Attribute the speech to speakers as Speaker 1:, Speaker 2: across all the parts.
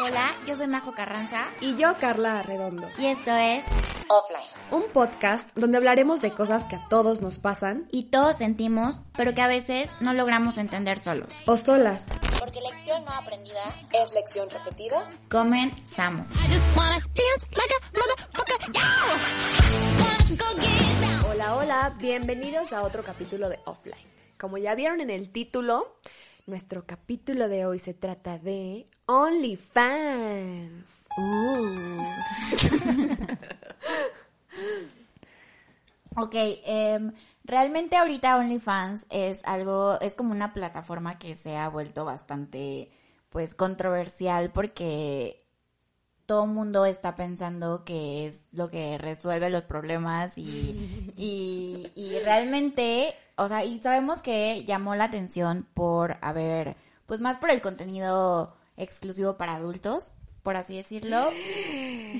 Speaker 1: Hola, yo soy Majo Carranza.
Speaker 2: Y yo, Carla Arredondo.
Speaker 1: Y esto es
Speaker 3: Offline.
Speaker 2: Un podcast donde hablaremos de cosas que a todos nos pasan
Speaker 1: y todos sentimos, pero que a veces no logramos entender solos.
Speaker 2: o solas.
Speaker 3: Porque lección no aprendida es lección repetida.
Speaker 1: Comenzamos.
Speaker 2: Hola, hola, bienvenidos a otro capítulo de Offline. Como ya vieron en el título, nuestro capítulo de hoy se trata de OnlyFans. Uh.
Speaker 1: Ok, em, realmente ahorita OnlyFans es algo, es como una plataforma que se ha vuelto bastante, pues, controversial porque todo el mundo está pensando que es lo que resuelve los problemas y, y, y realmente, o sea, y sabemos que llamó la atención por haber, pues más por el contenido exclusivo para adultos, por así decirlo,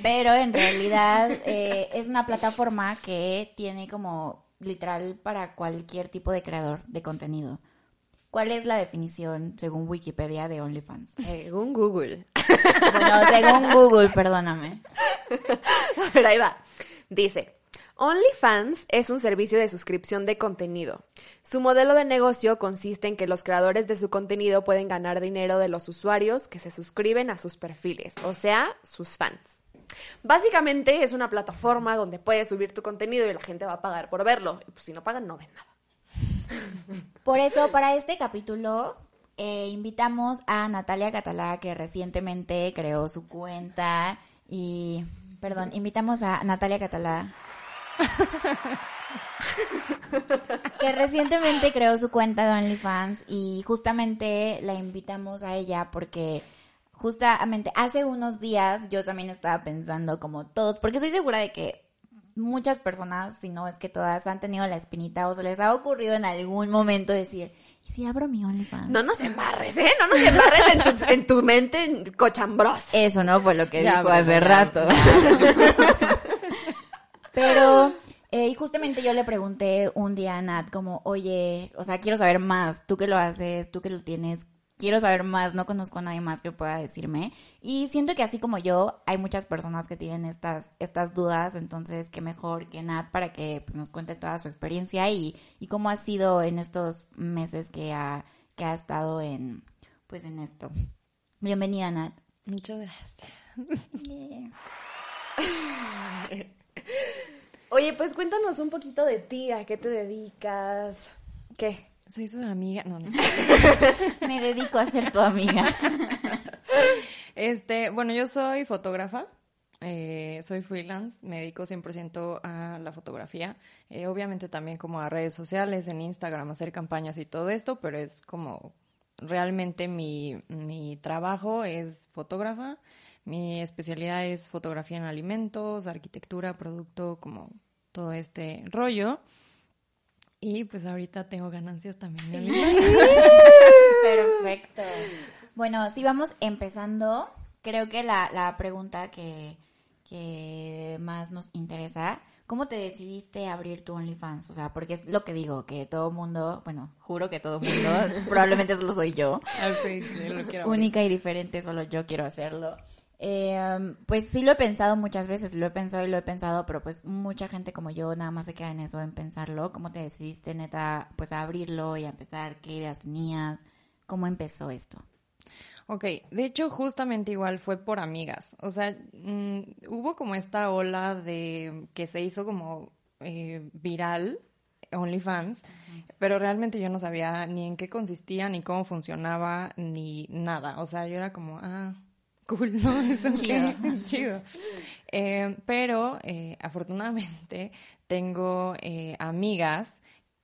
Speaker 1: pero en realidad eh, es una plataforma que tiene como literal para cualquier tipo de creador de contenido. ¿Cuál es la definición según Wikipedia de OnlyFans?
Speaker 2: Según Google.
Speaker 1: Bueno, según Google, perdóname.
Speaker 2: Pero ahí va. Dice, OnlyFans es un servicio de suscripción de contenido. Su modelo de negocio consiste en que los creadores de su contenido pueden ganar dinero de los usuarios que se suscriben a sus perfiles, o sea, sus fans. Básicamente es una plataforma donde puedes subir tu contenido y la gente va a pagar por verlo. Y pues si no pagan, no ven nada.
Speaker 1: Por eso, para este capítulo, eh, invitamos a Natalia Catalá, que recientemente creó su cuenta. Y, perdón, invitamos a Natalia Catalá. que recientemente creó su cuenta de OnlyFans y justamente la invitamos a ella porque justamente hace unos días yo también estaba pensando como todos, porque estoy segura de que muchas personas, si no es que todas, han tenido la espinita o se les ha ocurrido en algún momento decir, ¿y si abro mi OnlyFans?
Speaker 2: No nos embarres, ¿eh? No nos embarres en tu, en tu mente cochambrosa.
Speaker 1: Eso no fue lo que
Speaker 4: Ya,
Speaker 1: dijo
Speaker 4: bueno,
Speaker 1: hace
Speaker 4: ya.
Speaker 1: rato. Pero, eh, y justamente yo le pregunté un día a Nat como, oye, o sea, quiero saber más, tú que lo haces, tú que lo tienes, quiero saber más, no conozco a nadie más que pueda decirme. Y siento que así como yo, hay muchas personas que tienen estas, estas dudas, entonces qué mejor que Nat para que pues, nos cuente toda su experiencia y, y cómo ha sido en estos meses que ha, que ha estado en, pues en esto. Bienvenida, Nat.
Speaker 4: Muchas gracias.
Speaker 2: Oye, pues cuéntanos un poquito de ti, a qué te dedicas, qué.
Speaker 4: Soy su amiga. No, no.
Speaker 1: Me dedico a ser tu amiga.
Speaker 4: Este, bueno, yo soy fotógrafa. eh, soy freelance, me dedico 100% a la fotografía, eh, obviamente también como a redes sociales, en Instagram, hacer campañas y todo esto, pero es como realmente mi, mi trabajo es fotógrafa, mi especialidad es fotografía en alimentos, arquitectura, producto, como todo este rollo. Y pues ahorita tengo ganancias también.
Speaker 1: Perfecto. Bueno, si vamos empezando, creo que la, la pregunta que, que más nos interesa, ¿cómo te decidiste a abrir tu OnlyFans? O sea, porque es lo que digo, que todo mundo, bueno, juro que todo mundo, probablemente solo soy yo,
Speaker 4: Ah, sí, sí, lo quiero abrir.
Speaker 1: única y diferente, solo yo quiero hacerlo. Eh, pues sí lo he pensado muchas veces, lo he pensado y lo he pensado, pero pues mucha gente como yo nada más se queda en eso, en pensarlo. ¿Cómo te decidiste, neta, pues a abrirlo y a empezar? ¿Qué ideas tenías? ¿Cómo empezó esto?
Speaker 4: Ok, de hecho justamente igual fue por amigas. O sea, mm, hubo como esta ola de que se hizo como eh, viral, OnlyFans, pero realmente yo no sabía ni en qué consistía, ni cómo funcionaba, ni nada. O sea, yo era como, ah, cool, ¿no? Es ok,
Speaker 1: Chido.
Speaker 4: chido. Eh, pero eh, afortunadamente tengo eh, amigas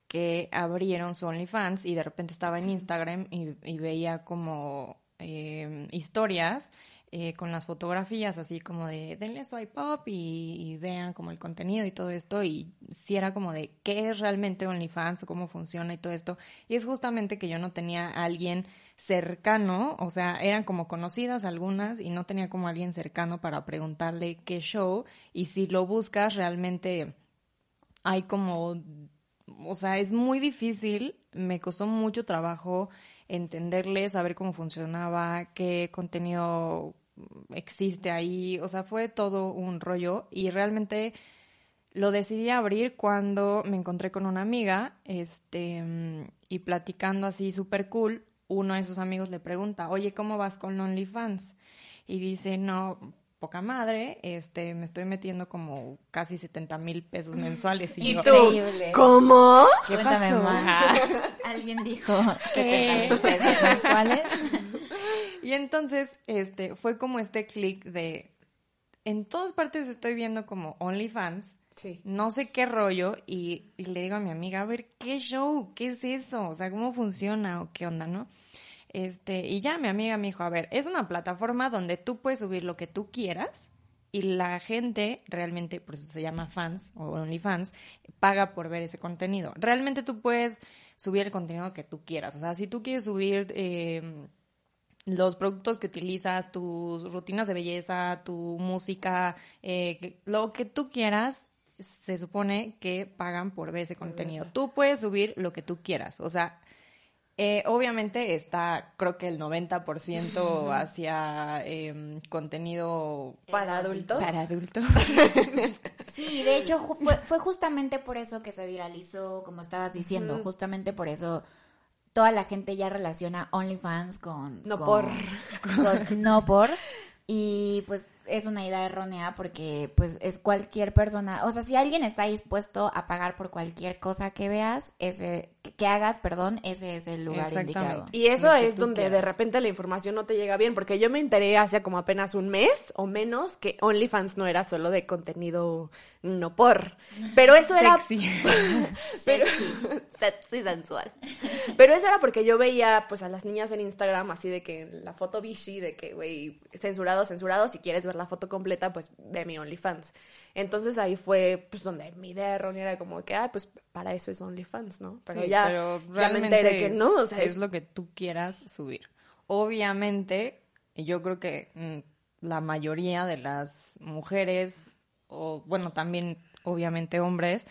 Speaker 4: que abrieron su OnlyFans y de repente estaba en Instagram y, y veía como eh, historias eh, con las fotografías así como de denle swipe up y, y vean como el contenido y todo esto y si era como de qué es realmente OnlyFans cómo funciona y todo esto y es justamente que yo no tenía a alguien cercano, o sea, eran como conocidas algunas y no tenía como alguien cercano para preguntarle qué show y si lo buscas realmente hay como, o sea, es muy difícil, me costó mucho trabajo entenderle, saber cómo funcionaba, qué contenido existe ahí, o sea, fue todo un rollo y realmente lo decidí abrir cuando me encontré con una amiga, este, y platicando así súper cool, uno de sus amigos le pregunta, oye, ¿cómo vas con OnlyFans? Y dice, no, poca madre, este, me estoy metiendo como casi 70 mil pesos mensuales.
Speaker 2: ¿Y,
Speaker 4: yo,
Speaker 2: tú? ¿Cómo?
Speaker 4: ¿Qué
Speaker 1: Cuéntame
Speaker 4: pasó?
Speaker 1: más. Alguien dijo 70 mil pesos mensuales.
Speaker 4: Y entonces, este, fue como este clic de, en todas partes estoy viendo como OnlyFans,
Speaker 2: Sí.
Speaker 4: no sé qué rollo, y, y le digo a mi amiga, a ver, ¿qué show? ¿Qué es eso? O sea, ¿cómo funciona o qué onda, no? Este, y ya mi amiga me dijo, a ver, es una plataforma donde tú puedes subir lo que tú quieras y la gente realmente, por eso se llama fans o OnlyFans, paga por ver ese contenido. Realmente tú puedes subir el contenido que tú quieras. O sea, si tú quieres subir eh, los productos que utilizas, tus rutinas de belleza, tu música, eh, lo que tú quieras, se supone que pagan por ver ese contenido. Tú puedes subir lo que tú quieras. O sea, eh, obviamente está, creo que el 90% hacia em, contenido
Speaker 2: ¿Para adultos?
Speaker 4: para adultos.
Speaker 1: Sí, de hecho fue, fue justamente por eso que se viralizó, como estabas diciendo, justamente por eso toda la gente ya relaciona OnlyFans con...
Speaker 2: No
Speaker 1: con-
Speaker 2: por.
Speaker 1: con no por. Y pues es una idea errónea porque pues es cualquier persona, o sea, si alguien está dispuesto a pagar por cualquier cosa que veas, ese que, hagas, perdón, ese es el lugar
Speaker 4: Exactamente.
Speaker 1: indicado.
Speaker 2: Y eso es donde de repente la información no te llega bien, porque yo me enteré hace como apenas un mes o menos que OnlyFans no era solo de contenido no por. Pero eso era
Speaker 4: Sexy.
Speaker 2: pero sexy sensual. Pero eso era porque yo veía pues a las niñas en Instagram así de que la foto Vichy de que güey censurado, censurado, si quieres ver la foto completa pues ve mi OnlyFans. Entonces ahí fue pues donde mi idea errónea era como que ah pues para eso es OnlyFans, ¿no? Pero
Speaker 4: Sí,
Speaker 2: ya
Speaker 4: pero
Speaker 2: ya me enteré que no, o sea,
Speaker 4: es
Speaker 2: es
Speaker 4: lo que tú quieras subir. Obviamente, yo creo que mm, la mayoría de las mujeres, o bueno, también obviamente hombres,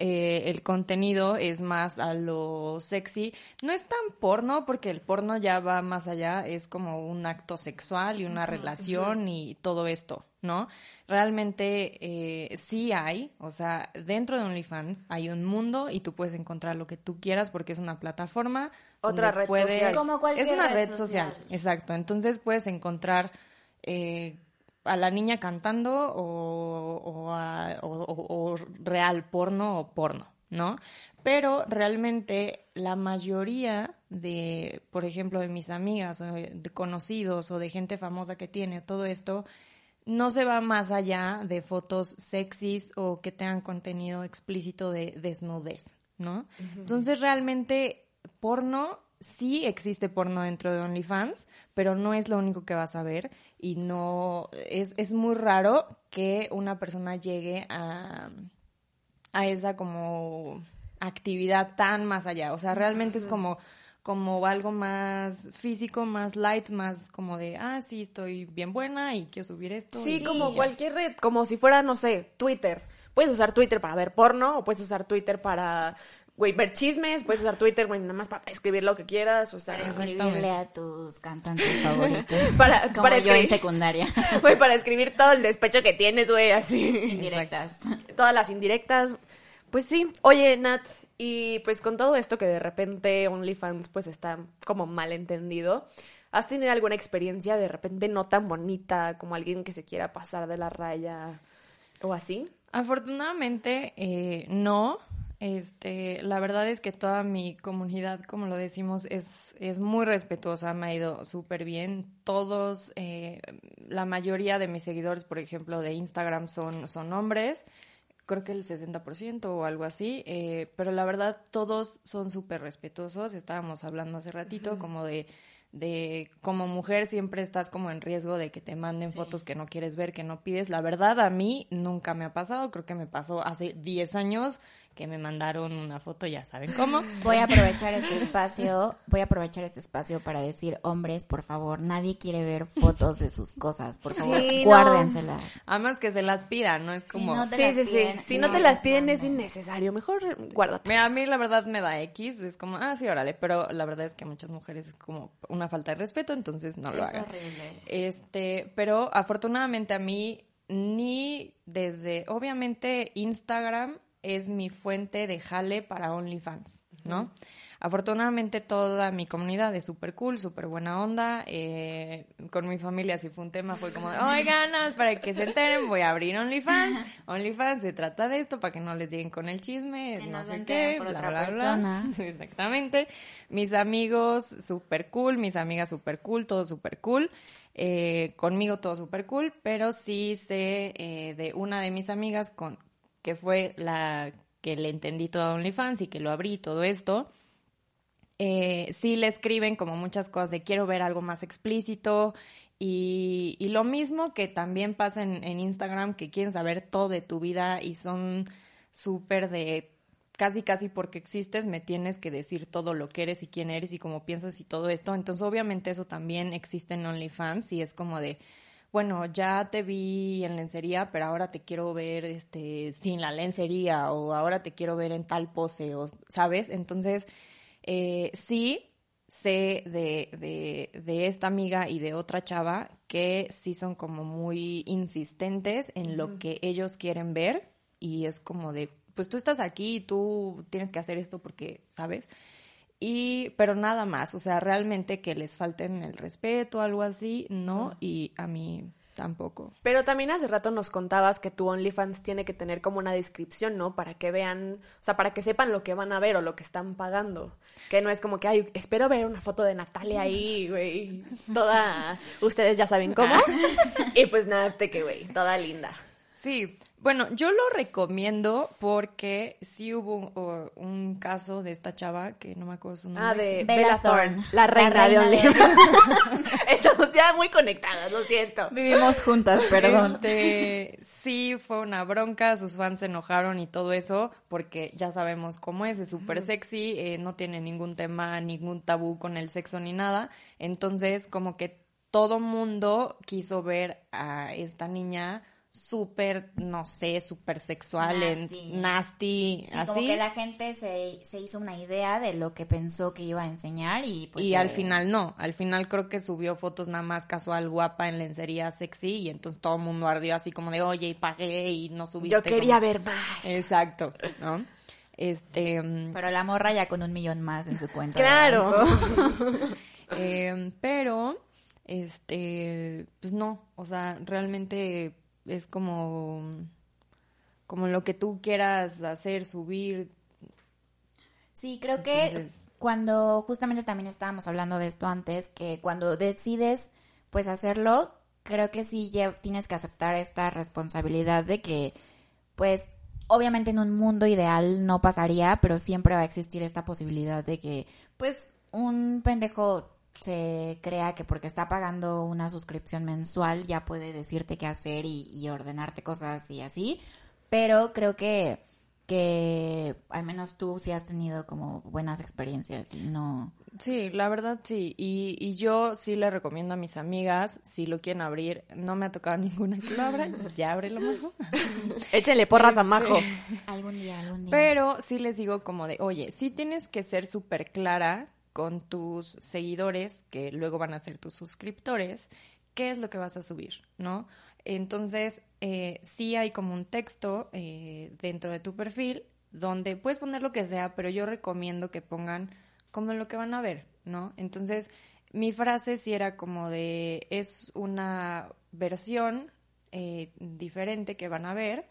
Speaker 4: eh, el contenido es más a lo sexy. No es tan porno, porque el porno ya va más allá, es como un acto sexual y una relación y todo esto, ¿no? Realmente eh, sí hay, o sea, dentro de OnlyFans hay un mundo y tú puedes encontrar lo que tú quieras porque es una plataforma.
Speaker 2: Otra red
Speaker 4: puede-
Speaker 2: social.
Speaker 1: Como cualquier
Speaker 4: Es una
Speaker 1: red
Speaker 4: red social,
Speaker 1: social.
Speaker 4: exacto. Entonces puedes encontrar eh, a la niña cantando o, o a- o- o- o real porno o porno, ¿no? Pero realmente la mayoría de, por ejemplo, de mis amigas o de conocidos o de gente famosa que tiene todo esto, no se va más allá de fotos sexys o que tengan contenido explícito de desnudez, ¿no? Entonces realmente porno, sí existe porno dentro de OnlyFans, pero no es lo único que vas a ver y no, es, es muy raro que una persona llegue a, a esa como actividad tan más allá, o sea, realmente es como como algo más físico, más light, más como de, ah, sí, estoy bien buena y quiero subir esto.
Speaker 2: Sí,
Speaker 4: y
Speaker 2: como
Speaker 4: ya.
Speaker 2: cualquier red, como si fuera, no sé, Twitter. Puedes usar Twitter para ver porno o puedes usar Twitter para, güey, ver chismes, puedes usar Twitter, güey, nada más para escribir lo que quieras, o sea,
Speaker 1: Para escribirle a tus cantantes favoritos.
Speaker 2: Para-
Speaker 1: como
Speaker 2: para
Speaker 1: yo en
Speaker 2: escribir.
Speaker 1: secundaria.
Speaker 2: güey, para escribir todo el despecho que tienes, güey, así.
Speaker 1: Indirectas.
Speaker 2: Todas las indirectas. Pues sí. Oye, Nat, y pues con todo esto que de repente OnlyFans pues está como mal entendido, ¿has tenido alguna experiencia de repente no tan bonita como alguien que se quiera pasar de la raya o así?
Speaker 4: Afortunadamente, eh, no. Este, la verdad es que toda mi comunidad, como lo decimos, es, es muy respetuosa, me ha ido súper bien. Todos, eh, la mayoría de mis seguidores, por ejemplo, de Instagram son, son hombres, creo que el 60% o algo así, eh, pero la verdad todos son súper respetuosos. Estábamos hablando hace ratito como de, de como mujer siempre estás como en riesgo de que te manden fotos que no quieres ver, que no pides. La verdad a mí nunca me ha pasado, creo que me pasó hace 10 años que me mandaron una foto, ya saben cómo.
Speaker 1: Voy a aprovechar este espacio, voy a aprovechar este espacio para decir, hombres, por favor, nadie quiere ver fotos de sus cosas, por favor,
Speaker 2: Sí, no.
Speaker 1: guárdenselas.
Speaker 4: Además que se las pidan, ¿no? Es como...
Speaker 1: no te
Speaker 2: Sí,
Speaker 1: las
Speaker 2: sí,
Speaker 1: piden,
Speaker 2: Si no
Speaker 1: no
Speaker 2: te las piden es innecesario. Mejor guárdate.
Speaker 4: Mira, a mí la verdad me da X, es como, ah, sí, órale, pero la verdad es que a muchas mujeres es como una falta de respeto, entonces no lo
Speaker 1: Es
Speaker 4: hagan.
Speaker 1: horrible.
Speaker 4: Este, pero afortunadamente a mí ni desde, obviamente Instagram es mi fuente de jale para OnlyFans, ¿no? Afortunadamente toda mi comunidad es súper cool, súper buena onda. eh, con mi familia si fue un tema, fue como, de, oigan, más para que se enteren, voy a abrir OnlyFans. OnlyFans se trata de esto para que no les lleguen con el chisme,
Speaker 1: Que
Speaker 4: no sé qué,
Speaker 1: por
Speaker 4: bla,
Speaker 1: otra
Speaker 4: bla, bla. Exactamente. Mis amigos súper cool, mis amigas súper cool, todo súper cool. Eh, conmigo todo súper cool, pero sí sé eh, de una de mis amigas con que fue la que le entendí todo a OnlyFans y que lo abrí todo esto. Eh, sí le escriben como muchas cosas de quiero ver algo más explícito y, y lo mismo que también pasa en, en Instagram que quieren saber todo de tu vida y son súper de casi casi porque existes me tienes que decir todo lo que eres y quién eres y cómo piensas y todo esto. Entonces obviamente eso también existe en OnlyFans y es como de, bueno, ya te vi en lencería, pero ahora te quiero ver este sin la lencería o ahora te quiero ver en tal pose, o, ¿sabes? Entonces, eh, sí sé de, de, de esta amiga y de otra chava que sí son como muy insistentes en lo que ellos quieren ver y es como de, pues tú estás aquí y tú tienes que hacer esto porque, ¿sabes? Y, pero nada más, o sea, realmente que les falten el respeto, algo así, no, y a mí tampoco.
Speaker 2: Pero también hace rato nos contabas que tu OnlyFans tiene que tener como una descripción, ¿no? Para que vean, o sea, para que sepan lo que van a ver o lo que están pagando. Que no es como que, ay, espero ver una foto de Natalia ahí, güey, toda, ustedes ya saben cómo. y pues nada, te que, güey, toda linda.
Speaker 4: Sí, bueno, yo lo recomiendo porque sí hubo un, caso de esta chava que no me acuerdo su nombre.
Speaker 2: Ah, de
Speaker 1: Bella
Speaker 2: Bella Thorne,
Speaker 1: Thorne,
Speaker 2: la reina,
Speaker 1: la reina
Speaker 2: de OnlyFans. Estamos ya muy conectadas, lo siento.
Speaker 1: Vivimos juntas, perdón.
Speaker 4: Este, sí, fue una bronca, sus fans se enojaron y todo eso, porque ya sabemos cómo es, es súper sexy, eh, no tiene ningún tema, ningún tabú con el sexo ni nada. Entonces, como que todo mundo quiso ver a esta niña súper, no sé, súper sexual, en-
Speaker 1: Nasty.
Speaker 4: nasty,
Speaker 1: Sí,
Speaker 4: así.
Speaker 1: como que la gente se, se hizo una idea de lo que pensó que iba a enseñar y pues...
Speaker 4: y
Speaker 1: eh,
Speaker 4: al final no, al final creo que subió fotos nada más casual, guapa, en lencería sexy, y entonces todo el mundo ardió así como de, oye, y pagué y no subiste.
Speaker 2: Yo quería
Speaker 4: como-
Speaker 2: ver más.
Speaker 4: Exacto, ¿no? Este, mm,
Speaker 1: Pero la morra ya con un millón más en su cuenta.
Speaker 2: Claro.
Speaker 4: eh, pero, este, pues no, o sea, realmente es como, como lo que tú quieras hacer, subir.
Speaker 1: Sí, creo que cuando justamente también estábamos hablando de esto antes, que cuando decides pues hacerlo, creo que sí lle- tienes que aceptar esta responsabilidad de que pues obviamente en un mundo ideal no pasaría, pero siempre va a existir esta posibilidad de que pues un pendejo se crea que porque está pagando una suscripción mensual ya puede decirte qué hacer y, y ordenarte cosas y así, pero creo que que al menos tú sí has tenido como buenas experiencias y no...
Speaker 4: Sí, la verdad sí. Y, y yo sí le recomiendo a mis amigas, si lo quieren abrir, no me ha tocado ninguna que lo abra, ya ábrelo, majo.
Speaker 2: Échenle porras a Majo.
Speaker 1: Algún día, algún día.
Speaker 4: Pero sí les digo como de, oye, sí tienes que ser súper clara con tus seguidores, que luego van a ser tus suscriptores, qué es lo que vas a subir, ¿no? Entonces, eh, sí hay como un texto eh, dentro de tu perfil donde puedes poner lo que sea, pero yo recomiendo que pongan como lo que van a ver, ¿no? Entonces, mi frase sí era como de, es una versión eh, diferente que van a ver,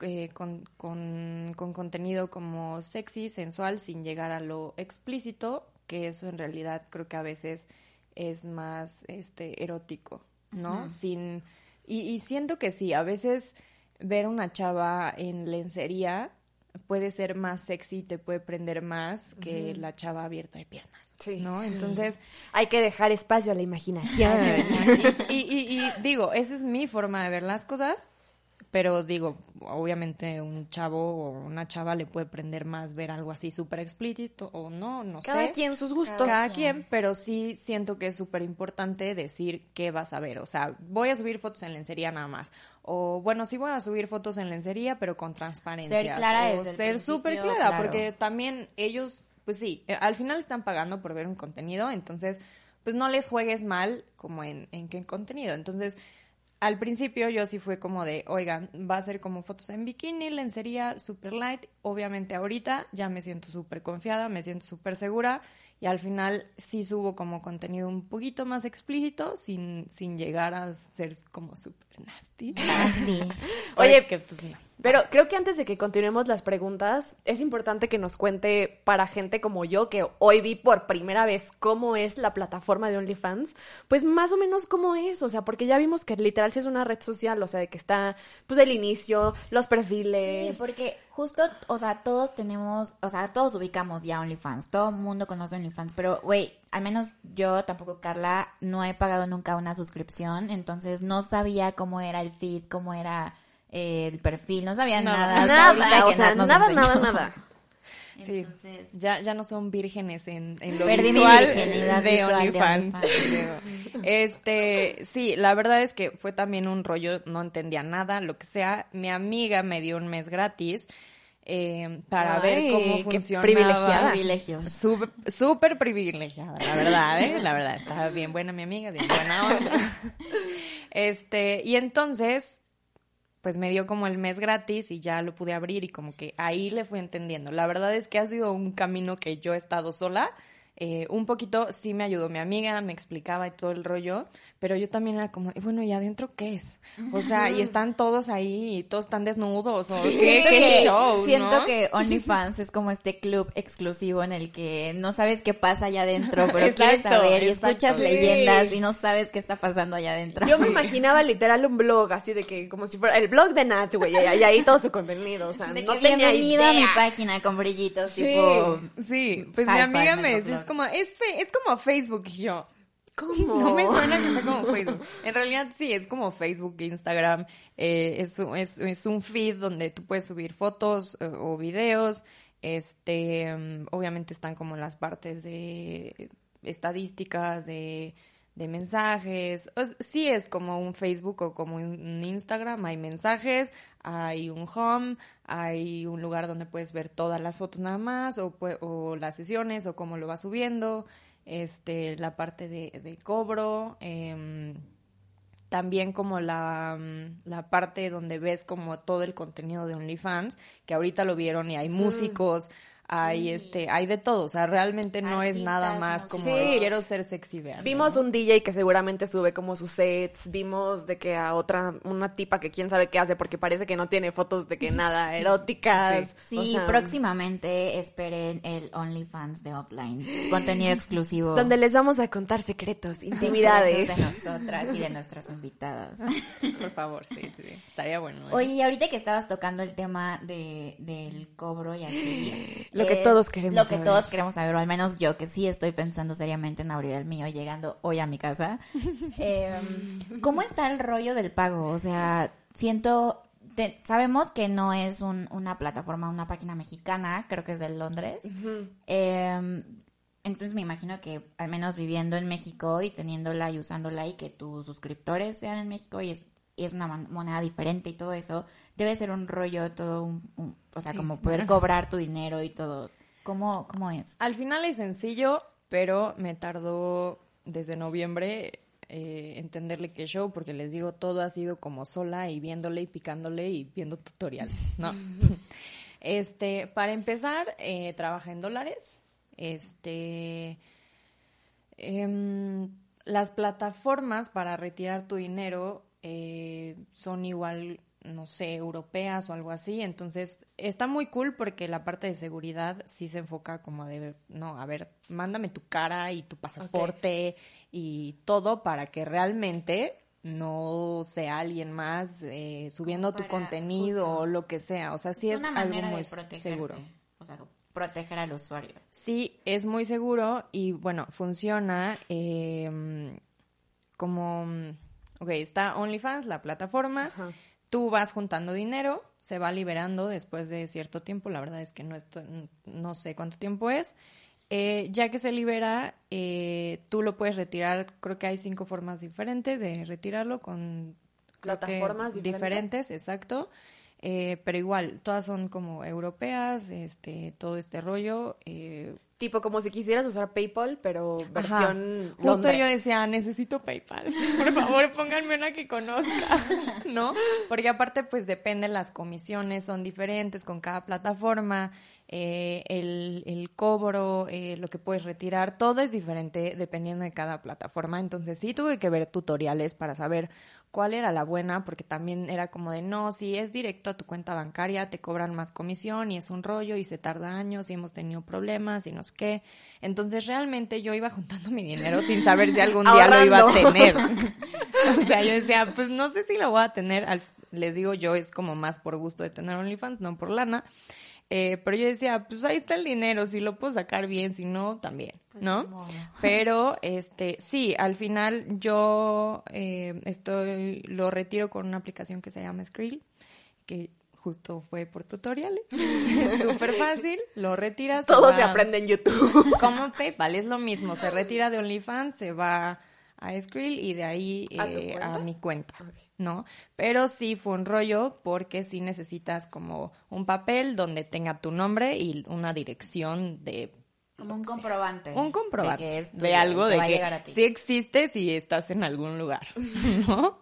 Speaker 4: eh, con, con, con contenido como sexy, sensual, sin llegar a lo explícito, que eso en realidad creo que a veces es más este erótico, ¿no? Sin y, y siento que sí, a veces ver una chava en lencería puede ser más sexy, te puede prender más que la chava abierta de piernas,
Speaker 2: Sí.
Speaker 4: ¿no? Entonces,
Speaker 2: Hay que dejar espacio a la imaginación.
Speaker 4: y, y- y digo, esa es mi forma de ver las cosas, pero digo, obviamente un chavo o una chava le puede prender más ver algo así súper explícito o no, no
Speaker 2: Cada
Speaker 4: sé.
Speaker 2: quien sus gustos.
Speaker 4: Cada quien, pero sí siento que es súper importante decir qué vas a ver. O sea, voy a subir fotos en lencería nada más. O bueno, sí voy a subir fotos en lencería, pero con transparencia.
Speaker 1: Ser clara
Speaker 4: o
Speaker 1: desde
Speaker 4: ser súper clara,
Speaker 1: claro.
Speaker 4: porque también ellos, pues sí, eh, al final están pagando por ver un contenido, entonces, pues no les juegues mal como en, en qué contenido. Entonces, al principio yo sí fue como de, oigan, va a ser como fotos en bikini, lencería, super light. Obviamente ahorita ya me siento súper confiada, me siento súper segura y al final sí subo como contenido un poquito más explícito sin, sin llegar a ser como súper nasty.
Speaker 1: Nasty.
Speaker 2: Oye,
Speaker 4: Porque, pues no.
Speaker 2: Pero creo que antes de que continuemos las preguntas, es importante que nos cuente para gente como yo, que hoy vi por primera vez cómo es la plataforma de OnlyFans, pues más o menos cómo es, o sea, porque ya vimos que literal sí es una red social, o sea, de que está, pues el inicio, los
Speaker 1: Sí,
Speaker 2: perfiles.
Speaker 1: porque justo, o sea, todos tenemos, o sea, todos ubicamos ya OnlyFans, todo el mundo conoce OnlyFans, pero, güey, al menos yo tampoco, Carla, no he pagado nunca una suscripción, entonces no sabía cómo era el feed, cómo era eh, el perfil, no sabía
Speaker 4: Nada.
Speaker 1: nada.
Speaker 2: Nada, o sea, nada, nada, nada.
Speaker 4: Sí,
Speaker 1: Entonces,
Speaker 4: ya, ya no son vírgenes en, en lo
Speaker 1: Perdí mi
Speaker 4: visual
Speaker 1: virginidad
Speaker 4: de OnlyFans. Este, sí, la verdad es que fue también un rollo, no entendía nada, lo que sea. Mi amiga me dio un mes gratis eh, para
Speaker 2: Ay,
Speaker 4: ver cómo
Speaker 2: qué
Speaker 4: funcionaba.
Speaker 2: privilegiada.
Speaker 1: privilegios.
Speaker 4: Súper súper privilegiada, la verdad, ¿eh? La verdad, estaba bien buena mi amiga, bien buena onda. Este, y entonces, pues me dio como el mes gratis y ya lo pude abrir y como que ahí le fui entendiendo. La verdad es que ha sido un camino que yo he estado sola. Eh, un poquito sí me ayudó mi amiga, me explicaba y todo el rollo, pero yo también era como, "Y bueno, ¿y adentro qué es? O sea, y están todos ahí, y todos están desnudos, o qué,
Speaker 1: Siento
Speaker 4: qué
Speaker 1: que,
Speaker 4: show,
Speaker 1: siento
Speaker 4: ¿no?
Speaker 1: que OnlyFans es como este club exclusivo en el que no sabes qué pasa allá adentro, pero quieres
Speaker 4: Exacto,
Speaker 1: saber y
Speaker 4: exacto.
Speaker 1: escuchas
Speaker 2: Sí.
Speaker 1: leyendas y no sabes qué está pasando allá adentro.
Speaker 2: Yo me imaginaba literal un blog, así de que, como si fuera el blog de Nat, güey, y ahí ahí todo su contenido, o sea,
Speaker 1: De
Speaker 2: no
Speaker 1: que
Speaker 2: tenía
Speaker 1: bienvenido a mi página con brillitos,
Speaker 2: Sí.
Speaker 1: tipo...
Speaker 4: Sí, pues mi amiga me decía, como, es, fe- es como Facebook y yo.
Speaker 2: ¿Cómo?
Speaker 4: No me suena que sea como Facebook. En realidad sí, es como Facebook, Instagram, eh, es, un- es, es un feed donde tú puedes subir fotos eh, o videos. Este, mm, obviamente están como las partes de estadísticas, de, de mensajes. O sí es como un Facebook o como un Instagram, hay mensajes, hay un home, hay un lugar donde puedes ver todas las fotos nada más, o, o las sesiones, o cómo lo vas subiendo, este, la parte de, de cobro, em, también como la, mm, la parte donde ves como todo el contenido de OnlyFans, que ahorita lo vieron y hay músicos, hay este, hay de todo, o sea, realmente no es nada más como de quiero ser sexy vean.
Speaker 2: Vimos un DJ que seguramente sube como sus sets, vimos de que a otra, una tipa que quién sabe qué hace porque parece que no tiene fotos de que nada eróticas.
Speaker 1: Sí,
Speaker 2: o sea,
Speaker 1: próximamente esperen el OnlyFans de offline. Contenido exclusivo.
Speaker 2: Donde les vamos a contar secretos,
Speaker 1: Secretos
Speaker 2: intimidades.
Speaker 1: de nosotras y de nuestras invitadas.
Speaker 4: Por favor, sí, sí, sí. Estaría bueno. ¿eh?
Speaker 1: Oye, y ahorita que estabas tocando el tema de, del cobro y así.
Speaker 2: Lo que todos queremos
Speaker 1: Lo que
Speaker 2: saber.
Speaker 1: todos queremos saber, o al menos yo que sí estoy pensando seriamente en abrir el mío llegando hoy a mi casa. Em, ¿Cómo está el rollo del pago? O sea, siento. te- sabemos que no es un- una plataforma, una página mexicana, creo que es de Londres. Em, entonces me imagino que al menos viviendo en México y teniéndola y usándola y que tus suscriptores sean en México y es, y es una mon- moneda diferente y todo eso, debe ser un rollo todo, un, un- o sea,
Speaker 4: Sí.
Speaker 1: como poder cobrar tu dinero y todo. ¿Cómo, cómo es?
Speaker 4: Al final es sencillo, pero me tardó desde noviembre eh, entenderle qué show, porque les digo, todo ha sido como sola y viéndole y picándole y viendo tutoriales, ¿no? este, para empezar, eh, trabaja en dólares. Este, em, las plataformas para retirar tu dinero eh, son igual, no sé, europeas o algo así. Entonces, está muy cool porque la parte de seguridad sí se enfoca como de, no, a ver, mándame tu cara y tu pasaporte y todo para que realmente no sea alguien más eh, subiendo tu contenido
Speaker 1: justo.
Speaker 4: o lo que sea. O sea, sí es,
Speaker 1: una
Speaker 4: algo muy
Speaker 1: de
Speaker 4: seguro.
Speaker 1: O sea, proteger al usuario.
Speaker 4: Sí, es muy seguro y bueno, funciona eh, como... Ok, está OnlyFans, la plataforma.
Speaker 2: Ajá.
Speaker 4: tú vas juntando dinero, se va liberando después de cierto tiempo, la verdad es que no, estoy, no sé cuánto tiempo es. Eh, ya que se libera, eh, tú lo puedes retirar, creo que hay cinco formas diferentes de retirarlo con
Speaker 2: Plataformas diferentes.
Speaker 4: diferentes, exacto. Eh, pero igual, todas son como europeas, este, todo este rollo. eh,
Speaker 2: Tipo como si quisieras usar PayPal, pero
Speaker 4: Ajá.
Speaker 2: versión
Speaker 4: Justo
Speaker 2: Londres.
Speaker 4: yo decía, necesito PayPal. Por favor, pónganme una que conozca, ¿no? Porque aparte, pues depende, las comisiones son diferentes con cada plataforma, eh, el, el cobro, eh, lo que puedes retirar, todo es diferente dependiendo de cada plataforma. Entonces sí tuve que ver tutoriales para saber cuál era la buena, porque también era como de, no, si es directo a tu cuenta bancaria, te cobran más comisión y es un rollo y se tarda años y hemos tenido problemas y no sé qué. Entonces realmente yo iba juntando mi dinero sin saber si algún día lo iba a tener. o sea, yo decía, pues no sé si lo voy a tener. Al- les digo, yo es como más por gusto de tener OnlyFans, no por lana. Eh, pero yo decía, pues ahí está el dinero, si lo puedo sacar bien, si no, también, ¿no?
Speaker 1: ni modo.
Speaker 4: Pero, este, sí, al final yo eh, estoy, lo retiro con una aplicación que se llama Skrill, que justo fue por tutoriales. Es súper fácil, lo retiras.
Speaker 2: Todo se
Speaker 4: va-
Speaker 2: aprende en YouTube.
Speaker 4: Como PayPal, es lo mismo, se retira de OnlyFans, se va a Skrill y de ahí
Speaker 2: ¿A
Speaker 4: eh, a, mi cuenta. ¿No? Pero sí fue un rollo porque sí necesitas como un papel donde tenga tu nombre y una dirección de
Speaker 1: Como un comprobante.
Speaker 4: un comprobante
Speaker 1: De, que es
Speaker 4: de algo
Speaker 1: que
Speaker 4: de que sí existes y estás en algún lugar, ¿no?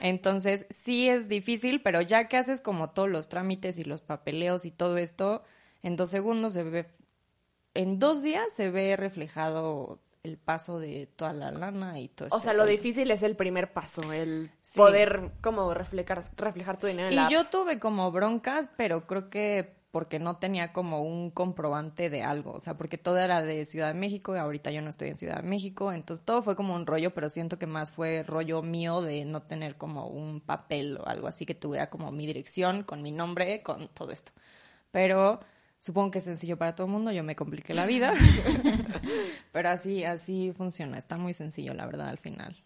Speaker 4: Entonces, sí es difícil, pero ya que haces como todos los trámites y los papeleos y todo esto, en dos segundos se ve, en dos días se ve reflejado el paso de toda la lana y todo
Speaker 2: O
Speaker 4: este
Speaker 2: sea, lo
Speaker 4: rollo.
Speaker 2: difícil es el primer paso, el
Speaker 4: Sí.
Speaker 2: poder como reflejar, reflejar tu dinero en
Speaker 4: Y
Speaker 2: la
Speaker 4: yo tuve como broncas, pero creo que porque no tenía como un comprobante de algo, o sea, porque todo era de Ciudad de México y ahorita yo no estoy en Ciudad de México, entonces todo fue como un rollo, pero siento que más fue rollo mío de no tener como un papel o algo así que tuviera como mi dirección, con mi nombre, con todo esto. Pero supongo que es sencillo para todo el mundo, yo me compliqué la vida, pero así, así funciona, está muy sencillo la verdad al final.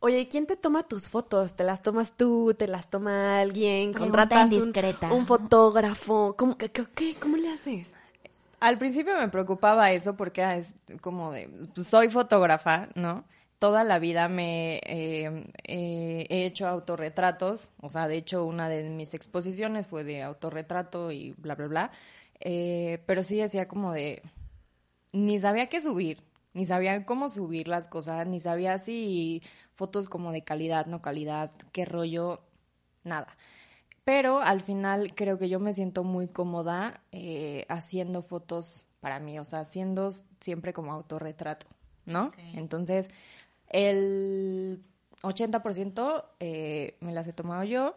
Speaker 2: Oye, ¿y quién te toma tus fotos? ¿Te las tomas tú? ¿Te las toma alguien? ¿Contratas un,
Speaker 1: indiscreta.
Speaker 2: un fotógrafo? ¿Cómo, qué, qué- qué? ¿Cómo le haces?
Speaker 4: Al principio me preocupaba eso porque ah, es como de, pues, soy fotógrafa, ¿no? Toda la vida me eh, eh, he hecho autorretratos, o sea, de hecho una de mis exposiciones fue de autorretrato y bla, bla, bla. Eh, pero sí decía como de, ni sabía qué subir, ni sabía cómo subir las cosas, ni sabía si fotos como de calidad, no calidad, qué rollo, nada. Pero al final creo que yo me siento muy cómoda eh, haciendo fotos para mí, o sea, haciendo siempre como autorretrato, ¿no? Entonces, el 80% eh, me las he tomado yo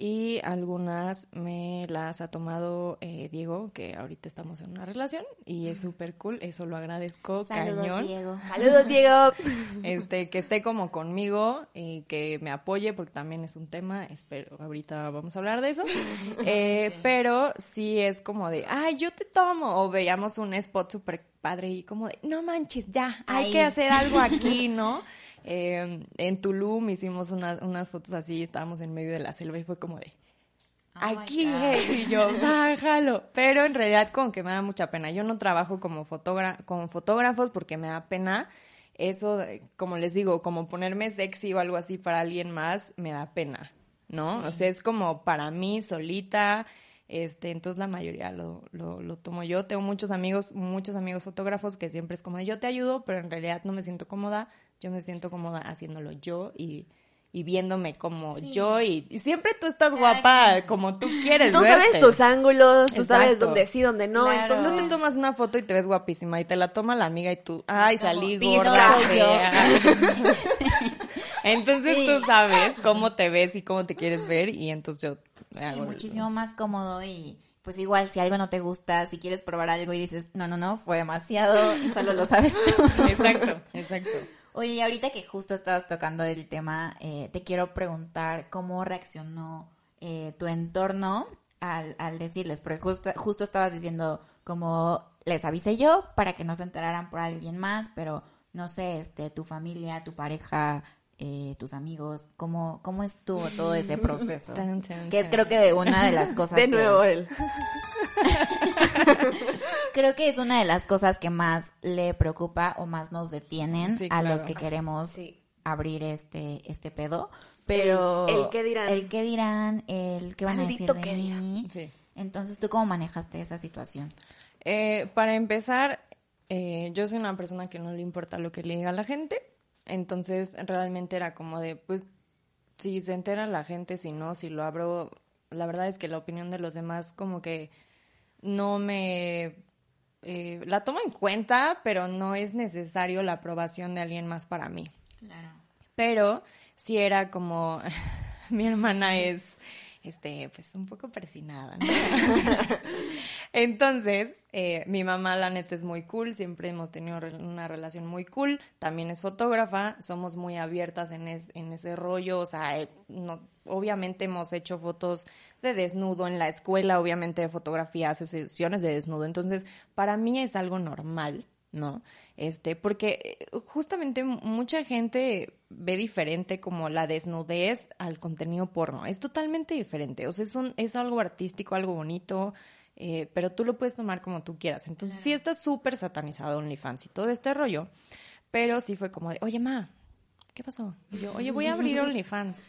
Speaker 4: y algunas me las ha tomado eh, Diego, que ahorita estamos en una relación y es súper cool, eso lo agradezco
Speaker 1: Saludos,
Speaker 4: cañón.
Speaker 1: Diego.
Speaker 2: Saludos, Diego.
Speaker 4: Este, que esté como conmigo y que me apoye, porque también es un tema, espero, ahorita vamos a hablar de eso. Eh, Pero sí es como de, ay, yo te tomo. O veíamos un spot súper padre y como de, no manches, ya, hay
Speaker 1: Ahí.
Speaker 4: que hacer algo aquí, ¿no? Eh, en Tulum hicimos una- unas fotos así, estábamos en medio de la selva y fue como de,
Speaker 1: Oh
Speaker 4: aquí es, y yo, bájalo. Pero en realidad como que me da mucha pena. Yo no trabajo como, fotógra como fotógrafos porque me da pena. Eso, como les digo, como ponerme sexy o algo así para alguien más, me da pena, ¿no? O sea, es como para mí solita, este, entonces la mayoría lo, lo, lo tomo yo. Tengo muchos amigos, muchos amigos fotógrafos que siempre es como de yo te ayudo, pero en realidad no me siento cómoda. Yo me siento cómoda haciéndolo yo y, y viéndome como yo y, y siempre tú estás guapa como tú quieres
Speaker 2: Tú
Speaker 4: verte.
Speaker 2: sabes tus ángulos, tú sabes dónde sí, dónde no.
Speaker 1: Claro.
Speaker 4: Tú
Speaker 2: Entonces,
Speaker 4: te tomas una foto y te ves guapísima y te la toma la amiga y tú, ay,
Speaker 1: Como,
Speaker 4: salí
Speaker 1: "Piso
Speaker 4: gorda,
Speaker 1: soy yo".
Speaker 4: fea. Entonces
Speaker 1: Sí.
Speaker 4: tú sabes cómo te ves y cómo te quieres ver y entonces yo me
Speaker 1: Sí,
Speaker 4: hago
Speaker 1: muchísimo más cómodo y pues igual si algo no te gusta, si quieres probar algo y dices, no, no, no, fue demasiado, solo lo sabes tú.
Speaker 4: Exacto, exacto.
Speaker 1: Oye, ahorita que justo estabas tocando el tema, eh, te quiero preguntar cómo reaccionó eh, tu entorno al, al decirles, porque justo, justo estabas diciendo como les avisé yo para que no se enteraran por alguien más, pero no sé, este, tu familia, tu pareja, eh, tus amigos? ¿Cómo, ¿Cómo estuvo todo ese proceso?
Speaker 4: Tan, tan,
Speaker 1: que es
Speaker 4: tan.
Speaker 1: creo que de una de las cosas
Speaker 2: De
Speaker 1: que-
Speaker 2: nuevo él.
Speaker 1: creo que es una de las cosas que más le preocupa o más nos detienen
Speaker 4: Sí,
Speaker 1: a
Speaker 4: claro.
Speaker 1: los que queremos
Speaker 2: Sí.
Speaker 1: abrir este este pedo. Pero
Speaker 2: El- el qué dirán.
Speaker 1: el qué dirán, el qué van a decir de mí.
Speaker 4: Sí.
Speaker 1: Entonces, ¿tú cómo manejaste esa situación?
Speaker 4: Eh, para empezar, eh, yo soy una persona que no le importa lo que le diga la gente, entonces realmente era como de, pues, si se entera la gente, si no, si lo abro, la verdad es que la opinión de los demás como que no me... eh, la tomo en cuenta, pero no es necesario la aprobación de alguien más para mí.
Speaker 1: Claro.
Speaker 4: Pero sí era como mi hermana es este pues un poco persinada, ¿no? Entonces, eh, mi mamá la neta es muy cool, siempre hemos tenido una relación muy cool, también es fotógrafa, somos muy abiertas en, es- en ese rollo, o sea, eh, no, obviamente hemos hecho fotos de desnudo en la escuela, obviamente de fotografía, hace sesiones de desnudo, entonces para mí es algo normal, ¿no? Este, porque eh, justamente mucha gente ve diferente como la desnudez al contenido porno. Es totalmente diferente. O sea, es, un, es algo artístico, algo bonito, eh, pero tú lo puedes tomar como tú quieras. Entonces, sí está súper satanizado OnlyFans y todo este rollo, pero sí fue como de, oye, ma, ¿qué pasó? Y yo, oye, voy a abrir OnlyFans.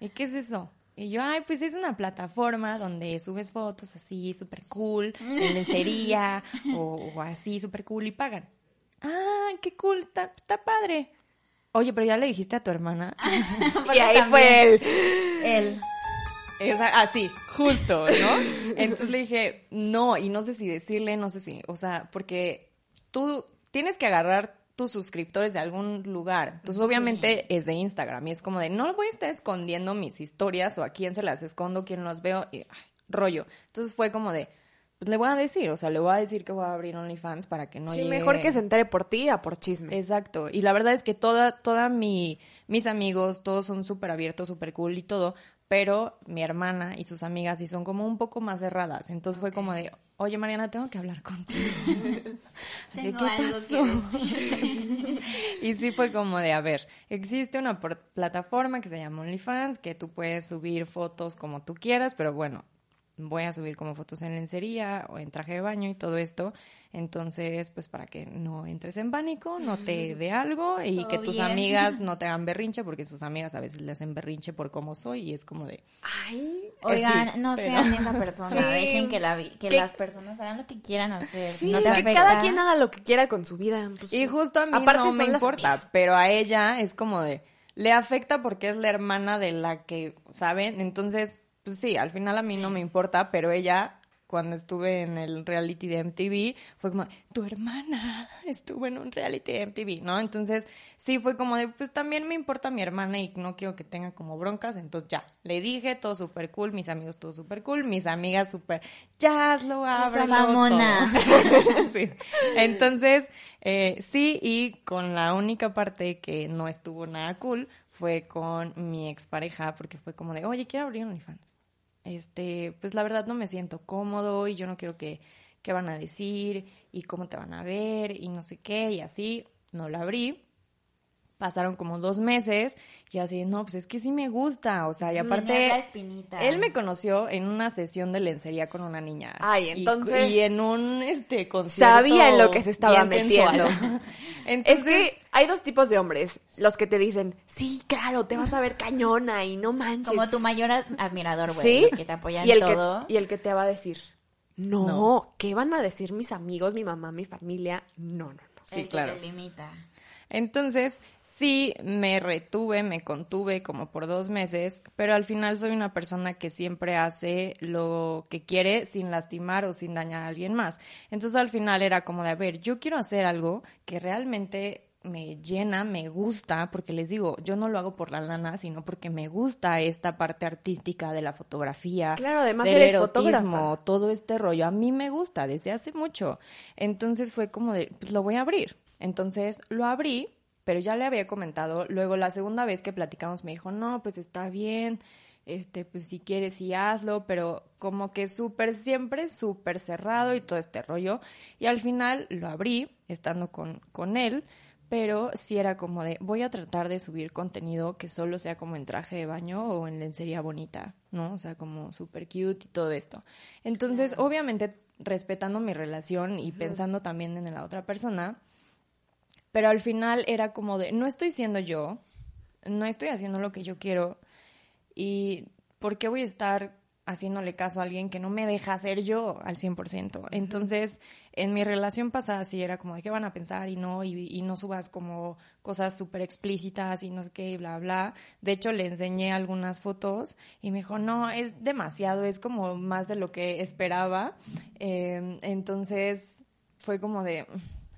Speaker 4: ¿Y qué es eso? Y yo, ay, pues es una plataforma donde subes fotos así, súper cool, en lencería o, o así, súper cool y pagan. Ah, qué cool, está, está padre. Oye, pero ya le dijiste a tu hermana.
Speaker 2: Y ahí fue él.
Speaker 1: Él.
Speaker 4: Así, justo, ¿no? Entonces le dije, no, y no sé si decirle, no sé si, o sea, porque tú tienes que agarrar tus suscriptores de algún lugar. Entonces, obviamente es de Instagram y es como de, no voy a estar escondiendo mis historias o a quién se las escondo, quién las veo, y, ay, rollo. Entonces fue como de, pues le voy a decir, o sea, le voy a decir que voy a abrir OnlyFans para que no
Speaker 2: Sí,
Speaker 4: llegue-
Speaker 2: mejor que se entere por ti a por chisme.
Speaker 4: Exacto. Y la verdad es que toda, toda mi, mis amigos, todos son súper abiertos, súper cool y todo, pero mi hermana y sus amigas sí son como un poco más cerradas. Entonces fue como de, oye Mariana, tengo que hablar contigo. Así,
Speaker 1: Tengo
Speaker 4: ¿qué
Speaker 1: algo que
Speaker 4: pasó?
Speaker 1: decirte.
Speaker 4: y sí fue como de, a ver, existe una plataforma que se llama OnlyFans, que tú puedes subir fotos como tú quieras, pero bueno, voy a subir como fotos en lencería o en traje de baño y todo esto. Entonces, pues para que no entres en pánico, no te dé algo y que tus
Speaker 1: bien.
Speaker 4: amigas no te hagan berrinche, porque sus amigas a veces le hacen berrinche por cómo soy y es como de,
Speaker 2: Ay,
Speaker 1: Oigan,
Speaker 4: Sí,
Speaker 1: no
Speaker 4: pero-
Speaker 1: sean esa persona,
Speaker 2: Sí.
Speaker 1: dejen que, la, que
Speaker 2: Que-
Speaker 1: las personas hagan lo que quieran hacer.
Speaker 2: sí,
Speaker 1: si no te
Speaker 2: que
Speaker 1: afecta,
Speaker 2: cada quien haga lo que quiera con su vida. pues,
Speaker 4: Y justo a mí
Speaker 2: aparte
Speaker 4: no me importa,
Speaker 2: amigas.
Speaker 4: pero a ella es como de, le afecta porque es la hermana de la que, ¿saben? Entonces, pues sí, al final a mí no me importa, pero ella, cuando estuve en el reality de MTV, fue como, tu hermana estuvo en un reality de MTV, ¿no? Entonces, sí, fue como de, pues también me importa mi hermana y no quiero que tenga como broncas, entonces ya, le dije, todo súper cool, mis amigos todo súper cool, mis amigas súper, ya hazlo, ábrelo,
Speaker 1: mamona.
Speaker 4: todo. sí. Entonces, eh, sí, y con la única parte que no estuvo nada cool fue con mi expareja, porque fue como de, oye, quiero abrir OnlyFans. Este, pues la verdad no me siento cómodo y yo no quiero que, qué van a decir y cómo te van a ver y no sé qué, y así, no lo abrí. Pasaron como dos meses y así, no, pues es que sí me gusta, o sea, y aparte...
Speaker 1: La espinita.
Speaker 4: Él me conoció en una sesión de lencería con una niña.
Speaker 2: Ay,
Speaker 4: Y-
Speaker 2: entonces-
Speaker 4: Y, en un este concierto.
Speaker 2: Sabía en lo que se estaba metiendo. Es que hay dos tipos de hombres. Los que te dicen, sí, claro, te vas a ver cañona y no manches.
Speaker 1: Como tu mayor ad- admirador, güey.
Speaker 2: ¿Sí?
Speaker 1: Que te apoya en
Speaker 2: el
Speaker 1: todo.
Speaker 2: Que, y el que te va a decir, no,
Speaker 4: No.
Speaker 2: ¿qué van a decir mis amigos, mi mamá, mi familia? No, no, no.
Speaker 4: Sí,
Speaker 1: el que
Speaker 4: claro.
Speaker 1: te limita.
Speaker 4: Entonces, sí me retuve, me contuve como por dos meses, pero al final soy una persona que siempre hace lo que quiere sin lastimar o sin dañar a alguien más. Entonces, al final era como de, a ver, yo quiero hacer algo que realmente me llena, me gusta, porque les digo, yo no lo hago por la lana, sino porque me gusta esta parte artística de la fotografía,
Speaker 2: Claro, además
Speaker 4: del
Speaker 2: eres
Speaker 4: erotismo,
Speaker 2: fotógrafa.
Speaker 4: todo este rollo. A mí me gusta desde hace mucho. Entonces fue como de, pues lo voy a abrir. Entonces lo abrí, pero ya le había comentado. Luego la segunda vez que platicamos me dijo, no, pues está bien. Este, pues si quieres, sí hazlo, pero como que súper, siempre súper cerrado y todo este rollo. Y al final lo abrí, estando con, con él, pero sí era como de, voy a tratar de subir contenido que solo sea como en traje de baño o en lencería bonita, ¿no? O sea, como súper cute y todo esto. Entonces, obviamente, respetando mi relación y pensando también en la otra persona, pero al final era como de, no estoy siendo yo, no estoy haciendo lo que yo quiero y ¿por qué voy a estar haciéndole caso a alguien que no me deja ser yo al 100%. Entonces, en mi relación pasada sí era como de qué van a pensar y no, y, no subas como cosas súper explícitas y no sé qué, y bla, bla. De hecho, le enseñé algunas fotos y me dijo, no, es demasiado, es como más de lo que esperaba. Em, entonces, fue como de...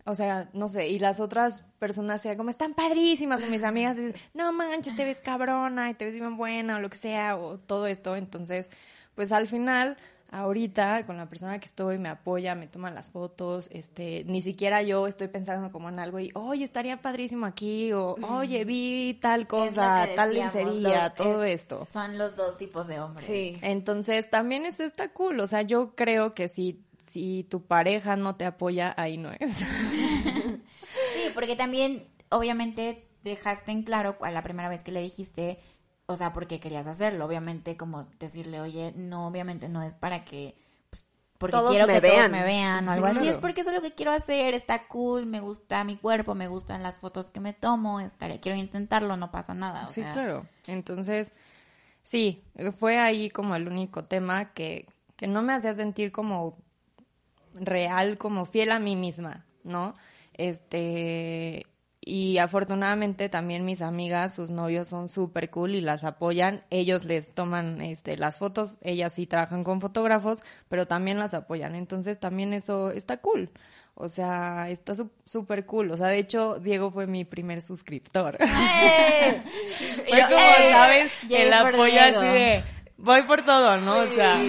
Speaker 4: O sea, no sé, y las otras personas eran como, están padrísimas, o mis amigas dicen, no manches, te ves cabrona y te ves bien buena, o lo que sea, o todo esto. Entonces, pues al final, ahorita con la persona que estoy me apoya, me toma las fotos, este, ni siquiera yo estoy pensando como en algo y, oye, estaría padrísimo aquí, o oye, vi tal cosa, tal lencería, todo esto.
Speaker 1: Son los dos tipos de hombres.
Speaker 4: Sí. Entonces, también eso está cool, o sea, yo creo que si, si tu pareja no te apoya, ahí no es.
Speaker 1: sí, porque también, obviamente, dejaste en claro a la primera vez que le dijiste o sea, porque querías hacerlo, obviamente como decirle, oye, no, obviamente no es para que, pues, porque quiero que todos me vean o algo así, es porque eso es lo que quiero hacer, está cool, me gusta mi cuerpo, me gustan las fotos que me tomo, estaría, quiero intentarlo, no pasa nada.
Speaker 4: sí, claro, entonces, sí, fue ahí como el único tema que, que no me hacía sentir como real, como fiel a mí misma, ¿no? Este, y afortunadamente también mis amigas, sus novios son súper cool y las apoyan. Ellos les toman este, las fotos, ellas sí trabajan con fotógrafos, pero también las apoyan. Entonces también eso está cool. O sea, está súper cool. O sea, de hecho, Diego fue mi primer suscriptor. ¡Eh! fue como, ¿sabes? El apoyo así de voy por todo, ¿no? O sea,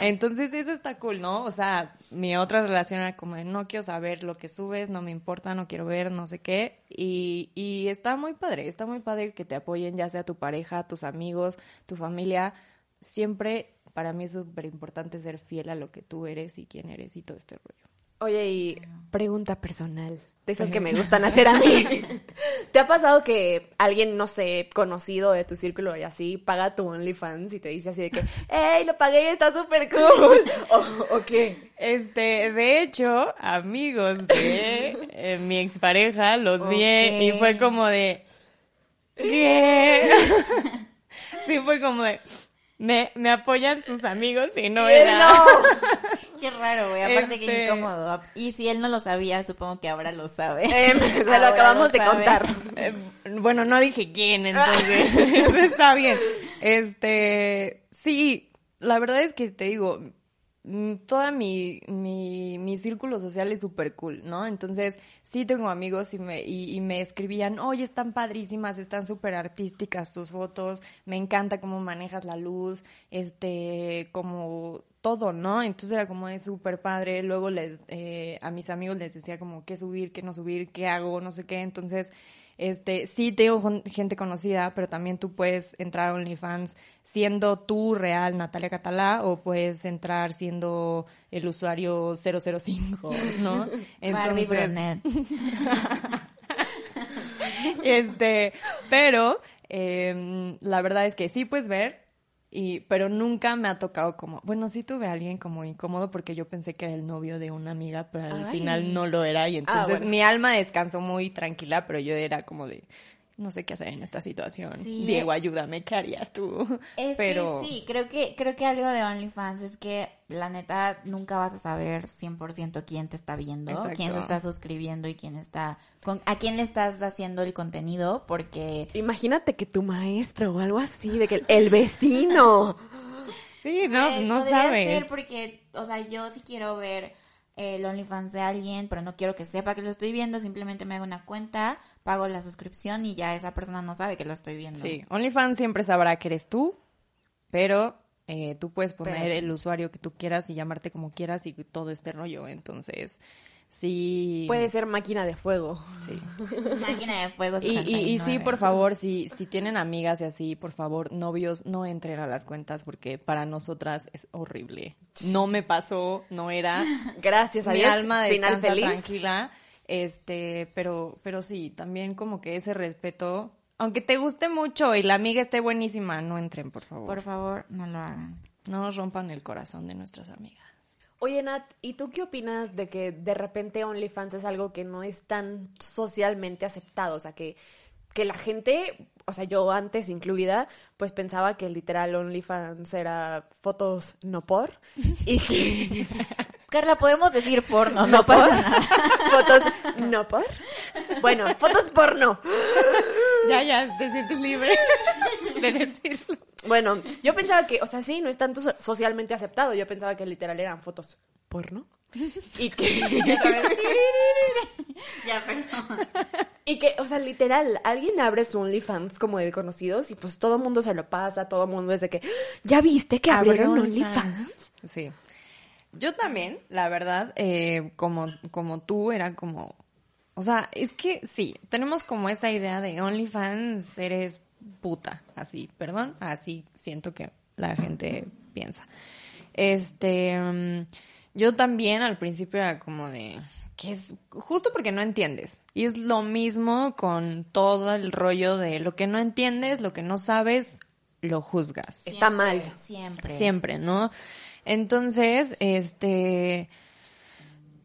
Speaker 4: entonces eso está cool, ¿no? O sea, mi otra relación era como de no quiero saber lo que subes, no me importa, no quiero ver, no sé qué. Y, y está muy padre, está muy padre que te apoyen, ya sea tu pareja, tus amigos, tu familia. Siempre para mí es súper importante ser fiel a lo que tú eres y quién eres y todo este rollo.
Speaker 2: Oye, y pregunta personal, de esas que me gustan hacer a mí. ¿Te ha pasado que alguien, no sé, conocido de tu círculo y así, paga tu OnlyFans y te dice así de que, ¡Ey, lo pagué y está súper cool! ¿O, qué?
Speaker 4: Este, de hecho, amigos de eh, mi expareja los vi y fue como de, ¿qué? sí, fue como de me, me apoyan sus amigos y no era.
Speaker 1: Qué raro, güey. Aparte que este incómodo. Y si él no lo sabía, supongo que ahora lo sabe.
Speaker 2: Eh, se lo acabamos de contar.
Speaker 4: Eh, bueno, no dije quién, entonces. eso está bien. Este, sí, la verdad es que te digo, Mm, toda mi, mi, mi círculo social es súper cool, ¿no? Entonces, sí tengo amigos y me, y, me escribían, oye, están padrísimas, están súper artísticas tus fotos, me encanta cómo manejas la luz, este, como todo, ¿no? Entonces era como de súper padre, luego les, eh, a mis amigos les decía como qué subir, qué no subir, qué hago, no sé qué, entonces este, sí tengo gente conocida, pero también tú puedes entrar a OnlyFans siendo tú real Natalia Catalá o puedes entrar siendo el usuario 005, ¿no? Entonces, este, pero eh, la verdad es que sí puedes ver y, pero nunca me ha tocado como, bueno, sí tuve a alguien como incómodo porque yo pensé que era el novio de una amiga, pero al final no lo era y ah, entonces mi alma descansó muy tranquila, pero yo era como de, no sé qué hacer en esta situación. Diego, ayúdame, ¿qué harías tú?
Speaker 1: Es Pero... sí, creo que, creo que algo de OnlyFans es que la neta nunca vas a saber 100% quién te está viendo, quién se está suscribiendo y quién está, con, a quién le estás haciendo el contenido, porque...
Speaker 2: Imagínate que tu maestro o algo así, de que el vecino...
Speaker 4: sí, no, no sabes.
Speaker 1: ser porque, o sea, yo sí quiero ver el OnlyFans de alguien, pero no quiero que sepa que lo estoy viendo, simplemente me hago una cuenta, pago la suscripción y ya esa persona no sabe que lo estoy viendo.
Speaker 4: Sí, OnlyFans siempre sabrá que eres tú, pero eh, tú puedes poner el usuario que tú quieras y llamarte como quieras y todo este rollo, entonces Sí.
Speaker 2: Puede ser máquina de fuego.
Speaker 1: Sí. máquina de fuego.
Speaker 4: Y, y, sí, por favor, si, si tienen amigas y así, por favor, novios, no entren a las cuentas porque para nosotras es horrible. No me pasó, no era.
Speaker 2: Gracias a
Speaker 4: Mi
Speaker 2: Dios.
Speaker 4: alma descansa tranquila. Este, pero, pero sí, también como que ese respeto, aunque te guste mucho y la amiga esté buenísima, no entren, por favor.
Speaker 1: Por favor, no lo hagan.
Speaker 4: No nos rompan el corazón de nuestras amigas.
Speaker 2: Oye, Nat, ¿y tú qué opinas de que de repente OnlyFans es algo que no es tan socialmente aceptado? O sea, que, que la gente, o sea, yo antes incluida, pues pensaba que literal OnlyFans era fotos no por y que
Speaker 1: Carla, podemos decir porno, no, pasa nada.
Speaker 2: fotos no por. Bueno, fotos porno.
Speaker 4: Ya, ya, te sientes libre de decirlo.
Speaker 2: Bueno, yo pensaba que, o sea, sí, no es tanto so- socialmente aceptado. Yo pensaba que literal eran fotos porno. Y que,
Speaker 1: Ya, perdón.
Speaker 2: y que, o sea, literal, alguien abre su OnlyFans como de conocidos y pues todo el mundo se lo pasa, todo el mundo es de que, ¿ya viste que abrieron OnlyFans?
Speaker 4: Sí. Yo también, la verdad, eh, como, como tú, era como... O sea, es que sí, tenemos como esa idea de OnlyFans, eres puta, así, perdón, así siento que la gente piensa. Este, mm, yo también al principio era como de, que es justo porque no entiendes. Y es lo mismo con todo el rollo de lo que no entiendes, lo que no sabes, lo juzgas.
Speaker 2: Está mal.
Speaker 1: Siempre.
Speaker 4: Siempre, ¿no? Entonces, este,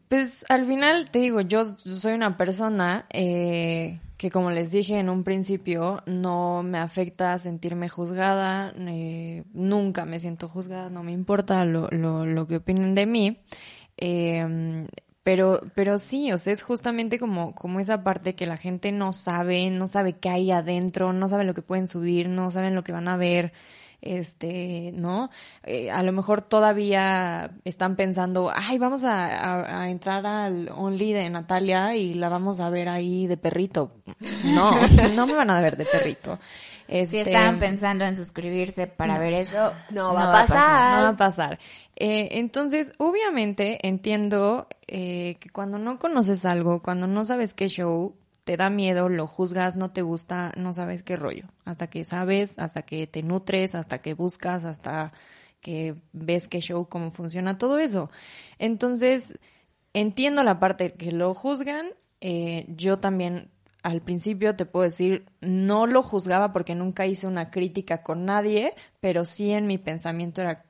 Speaker 4: pues al final te digo, yo soy una persona eh, que como les dije en un principio, no me afecta sentirme juzgada, eh, nunca me siento juzgada, no me importa lo, lo, lo que opinen de mí. Eh, pero, pero sí, o sea, es justamente como, como esa parte que la gente no sabe, no sabe qué hay adentro, no sabe lo que pueden subir, no saben lo que van a ver este, ¿no? Eh, a lo mejor todavía están pensando, ay, vamos a, a- a entrar al Only de Natalia y la vamos a ver ahí de perrito. No, no me van a ver de perrito.
Speaker 1: Si
Speaker 4: Este,
Speaker 1: estaban pensando en suscribirse para ver eso,
Speaker 2: No va a pasar.
Speaker 4: no va a pasar. Eh, entonces, obviamente entiendo eh, que cuando no conoces algo, cuando no sabes qué show, te da miedo, lo juzgas, no te gusta, no sabes qué rollo. Hasta que sabes, hasta que te nutres, hasta que buscas, hasta que ves qué show, cómo funciona todo eso. Entonces, entiendo la parte que lo juzgan. eh, yo también al principio te puedo decir, no lo juzgaba porque nunca hice una crítica con nadie, pero sí en mi pensamiento era,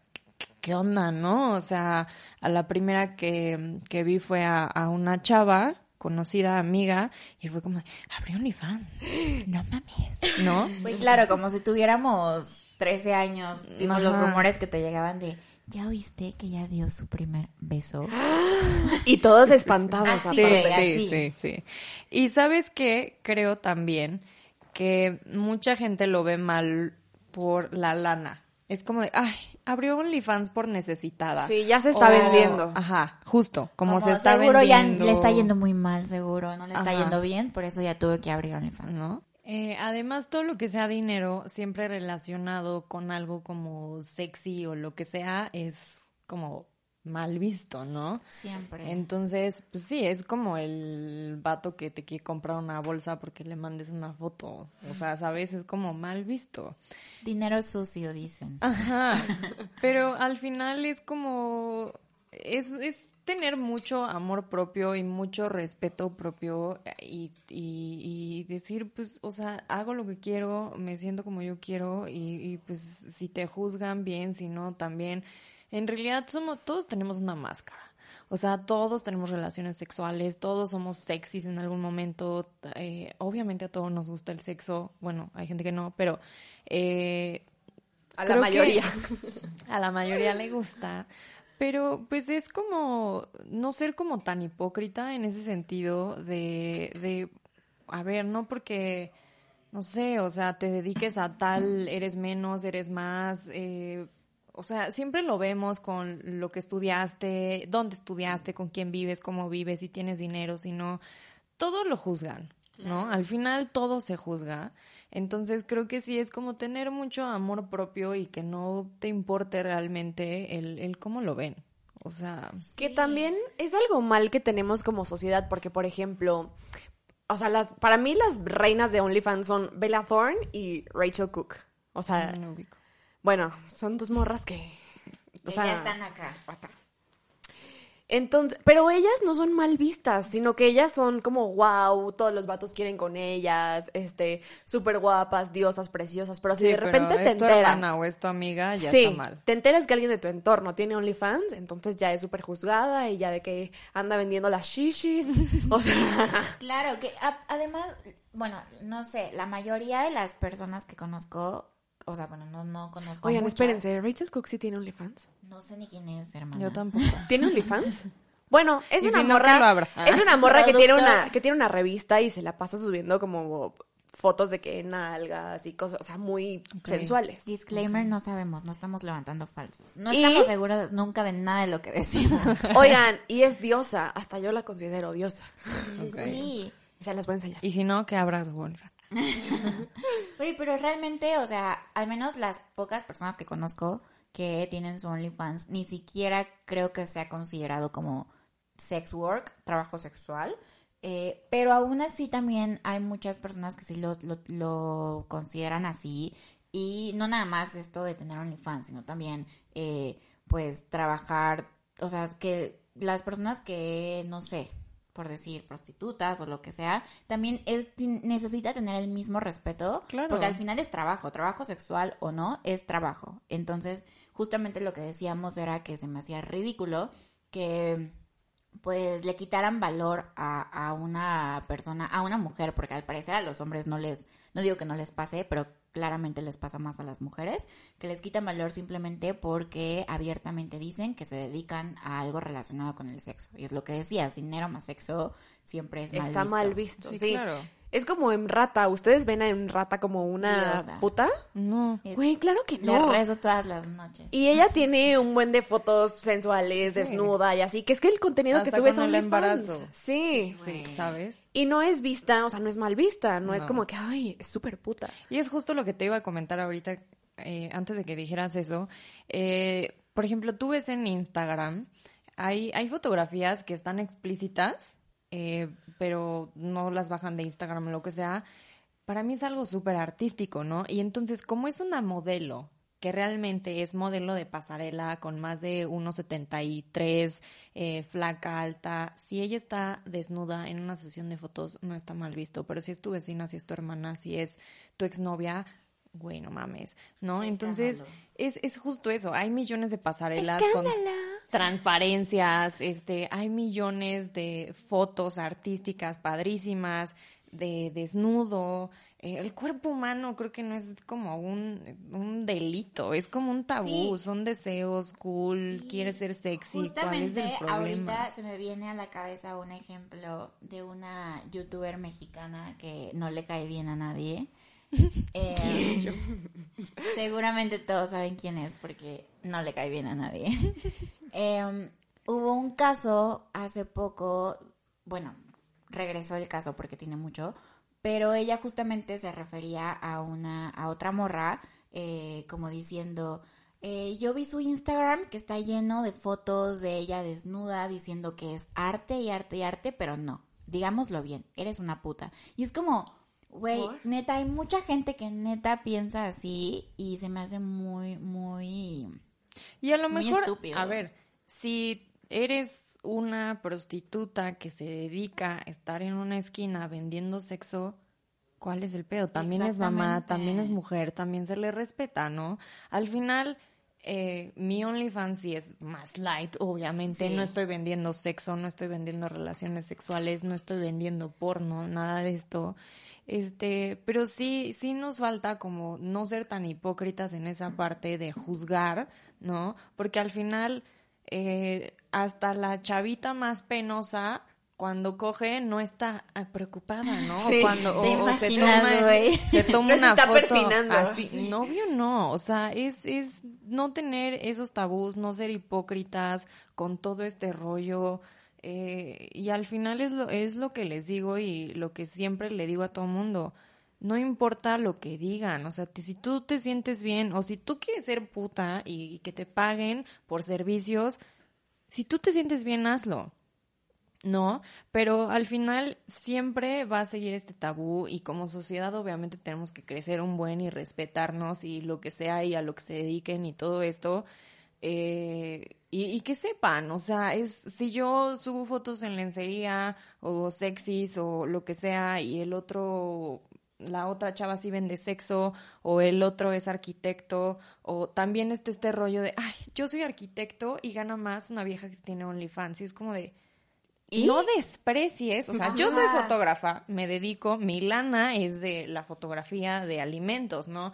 Speaker 4: ¿qué, onda, no? O sea, a la primera que, que vi fue a una chava conocida, amiga, y fue como, abrió OnlyFans, no mames, ¿no?
Speaker 1: Pues claro, como si tuviéramos 13 años,
Speaker 4: Ajá.
Speaker 1: los rumores que te llegaban de, ¿ya oíste que ya dio su primer beso?
Speaker 2: Y todos espantados.
Speaker 1: Así,
Speaker 2: aparte.
Speaker 1: así.
Speaker 4: sí, sí, sí. Y sabes qué, creo también que mucha gente lo ve mal por la lana. Es como de, ay, abrió OnlyFans por necesitada.
Speaker 2: Sí, ya se está
Speaker 4: O-
Speaker 2: vendiendo.
Speaker 4: Ajá, justo, como,
Speaker 1: Como
Speaker 4: se está
Speaker 1: seguro
Speaker 4: vendiendo.
Speaker 1: ya le está yendo muy mal, seguro, no le está
Speaker 4: Ajá.
Speaker 1: yendo bien, por eso ya tuve que abrir OnlyFans.
Speaker 4: ¿no? Eh, además, todo lo que sea dinero, siempre relacionado con algo como sexy o lo que sea, es como mal visto, ¿no?
Speaker 1: Siempre.
Speaker 4: Entonces, pues sí, es como el vato que te quiere comprar una bolsa porque le mandes una foto. O sea, ¿sabes? Es como mal visto.
Speaker 1: Dinero sucio, dicen.
Speaker 4: Ajá. Pero al final es como. Es, es tener mucho amor propio y mucho respeto propio y, y, y decir, pues, o sea, hago lo que quiero, me siento como yo quiero y, y, pues si te juzgan bien, si no, también. En realidad somos, todos tenemos una máscara. O sea, todos tenemos relaciones sexuales, todos somos sexys en algún momento. eh, obviamente a todos nos gusta el sexo. Bueno, hay gente que no, pero eh,
Speaker 2: A la mayoría.
Speaker 4: a la mayoría le gusta. Pero pues es como no ser como tan hipócrita en ese sentido de, de a ver, no porque, no sé, o sea, te dediques a tal, eres menos, eres más, eh, o sea, siempre lo vemos con lo que estudiaste, dónde estudiaste, con quién vives, cómo vives, si tienes dinero, si no, todo lo juzgan, ¿no? Al final todo se juzga. Entonces creo que sí es como tener mucho amor propio y que no te importe realmente el, el cómo lo ven. O sea,
Speaker 2: Que también es algo mal que tenemos como sociedad, porque, por ejemplo, o sea, las, para mí las reinas de OnlyFans son Bella Thorne y Rachel Cook. O sea,
Speaker 4: no ubico.
Speaker 2: Bueno, son dos morras que... O
Speaker 1: Que
Speaker 2: sea,
Speaker 1: ya están acá.
Speaker 2: Entonces, pero ellas no son mal vistas, sino que ellas son como wow, todos los vatos quieren con ellas, este, súper guapas, diosas, preciosas, pero si
Speaker 4: Sí,
Speaker 2: de repente
Speaker 4: pero
Speaker 2: te
Speaker 4: es tu
Speaker 2: enteras.
Speaker 4: hermana o es tu amiga, ya
Speaker 2: sí,
Speaker 4: está mal.
Speaker 2: te enteras que alguien de tu entorno tiene OnlyFans, entonces ya es súper juzgada y ya de que anda vendiendo las shishis. O sea,
Speaker 1: Claro, que a- además, bueno, no sé, la mayoría de las personas que conozco, o sea, bueno, no, no conozco. a
Speaker 2: oigan, espérense, ¿Rachel Cook sí tiene OnlyFans?
Speaker 1: No sé ni quién es, hermana.
Speaker 4: Yo tampoco.
Speaker 2: ¿Tiene OnlyFans? Bueno, es
Speaker 4: Y
Speaker 2: una
Speaker 4: si
Speaker 2: morra. Es una morra que tiene una, que tiene una revista y se la pasa subiendo como fotos de que nalgas y cosas, o sea, muy sensuales.
Speaker 1: Disclaimer, no sabemos, no estamos levantando falsos. No
Speaker 2: ¿Y?
Speaker 1: estamos seguros nunca de nada de lo que decimos.
Speaker 2: Oigan, y es diosa, hasta yo la considero diosa.
Speaker 1: Sí.
Speaker 2: Se las voy a enseñar.
Speaker 4: Y si no, que abra su OnlyFans.
Speaker 1: Oye, pero realmente, o sea, al menos las pocas personas que conozco que tienen su OnlyFans, ni siquiera creo que sea considerado como sex work, trabajo sexual. Eh, pero aún así también hay muchas personas que sí lo, lo, consideran así. Y no nada más esto de tener OnlyFans, sino también, eh, pues, trabajar, o sea, que las personas que, no sé, por decir prostitutas o lo que sea, también es necesita tener el mismo respeto,
Speaker 4: Claro.
Speaker 1: porque al final es trabajo, trabajo sexual o no, es trabajo. Entonces, justamente lo que decíamos era que se me hacía ridículo que pues le quitaran valor a, a una persona, a una mujer, porque al parecer a los hombres no les, no digo que no les pase, pero claramente les pasa más a las mujeres, que les quitan valor simplemente porque abiertamente dicen que se dedican a algo relacionado con el sexo. Y es lo que decía, dinero más sexo siempre es mal
Speaker 2: Está
Speaker 1: visto.
Speaker 2: mal visto, sí.
Speaker 4: Sí, claro.
Speaker 2: Es como en rata. ¿Ustedes ven a en rata como una
Speaker 1: Diosa.
Speaker 2: puta?
Speaker 4: No.
Speaker 2: Güey, claro que
Speaker 1: Le
Speaker 2: no.
Speaker 1: rezo todas las noches.
Speaker 2: Y ella tiene un buen de fotos sensuales,
Speaker 4: Sí.
Speaker 2: desnuda y así, que es que el contenido que sube es
Speaker 4: el embarazo.
Speaker 2: Sí.
Speaker 4: Sí, ¿sabes?
Speaker 2: Y no es vista, o sea, no es mal vista, no, es como que, ay, es súper puta.
Speaker 4: Y es justo lo que te iba a comentar ahorita, eh, antes de que dijeras eso. Eh, por ejemplo, tú ves en Instagram, hay, hay fotografías que están explícitas, eh, pero no las bajan de Instagram o lo que sea. Para mí es algo súper artístico, ¿no? Y entonces, como es una modelo que realmente es modelo de pasarela con más de 1,73, eh, flaca, alta, si ella está desnuda en una sesión de fotos, no está mal visto, pero si es tu vecina, si es tu hermana, si es tu exnovia, güey, no mames, ¿no? Entonces, es, es justo eso, hay millones de pasarelas con transparencias, este, hay millones de fotos artísticas padrísimas, de desnudo, eh, el cuerpo humano creo que no es como un, un delito, es como un tabú,
Speaker 1: Sí.
Speaker 4: son deseos cool, quieres ser sexy, ¿cuál es
Speaker 1: Justamente
Speaker 4: el problema?
Speaker 1: ahorita se me viene a la cabeza un ejemplo de una youtuber mexicana que no le cae bien a nadie. Eh, seguramente todos saben quién es porque no le cae bien a nadie. Eh, hubo un caso hace poco, bueno, regresó el caso porque tiene mucho, pero ella justamente se refería a una, a otra morra, eh, como diciendo, eh, yo vi su Instagram que está lleno de fotos de ella desnuda diciendo que es arte y arte y arte, pero no, digámoslo bien, eres una puta. Y es como, güey, neta, hay mucha gente que neta piensa así y se me hace muy, muy...
Speaker 4: Y a lo mejor,
Speaker 1: estúpido.
Speaker 4: a ver, si eres una prostituta que se dedica a estar en una esquina vendiendo sexo, ¿cuál es el pedo? También es mamá, también es mujer, también se le respeta, ¿no? Al final, eh, mi OnlyFans sí es más light, obviamente.
Speaker 1: Sí.
Speaker 4: No estoy vendiendo sexo, no estoy vendiendo relaciones sexuales, no estoy vendiendo porno, nada de esto. Este, pero sí, sí nos falta como no ser tan hipócritas en esa parte de juzgar, ¿no? Porque al final, eh, hasta la chavita más penosa, cuando coge, no está ah, preocupada, ¿no?
Speaker 2: Sí.
Speaker 4: cuando,
Speaker 1: ¿Te
Speaker 4: o- o se toma, se toma una
Speaker 2: está
Speaker 4: foto así. Novio no, o sea, es, es no tener esos tabús, no ser hipócritas con todo este rollo. Eh, y al final es lo, es lo que les digo y lo que siempre le digo a todo mundo. No importa lo que digan, o sea, si tú te sientes bien o si tú quieres ser puta y, y que te paguen por servicios, si tú te sientes bien, hazlo. ¿no? Pero al final siempre va a seguir este tabú y como sociedad obviamente tenemos que crecer un buen y respetarnos y lo que sea y a lo que se dediquen y todo esto. Eh, y, y que sepan, o sea, es si yo subo fotos en lencería o sexys o lo que sea y el otro la otra chava sí vende sexo o el otro es arquitecto o también está este rollo de, ay, yo soy arquitecto y gana más una vieja que tiene OnlyFans y es como de, no desprecies, o sea, yo soy fotógrafa, me dedico, mi lana es de la fotografía de alimentos, ¿no?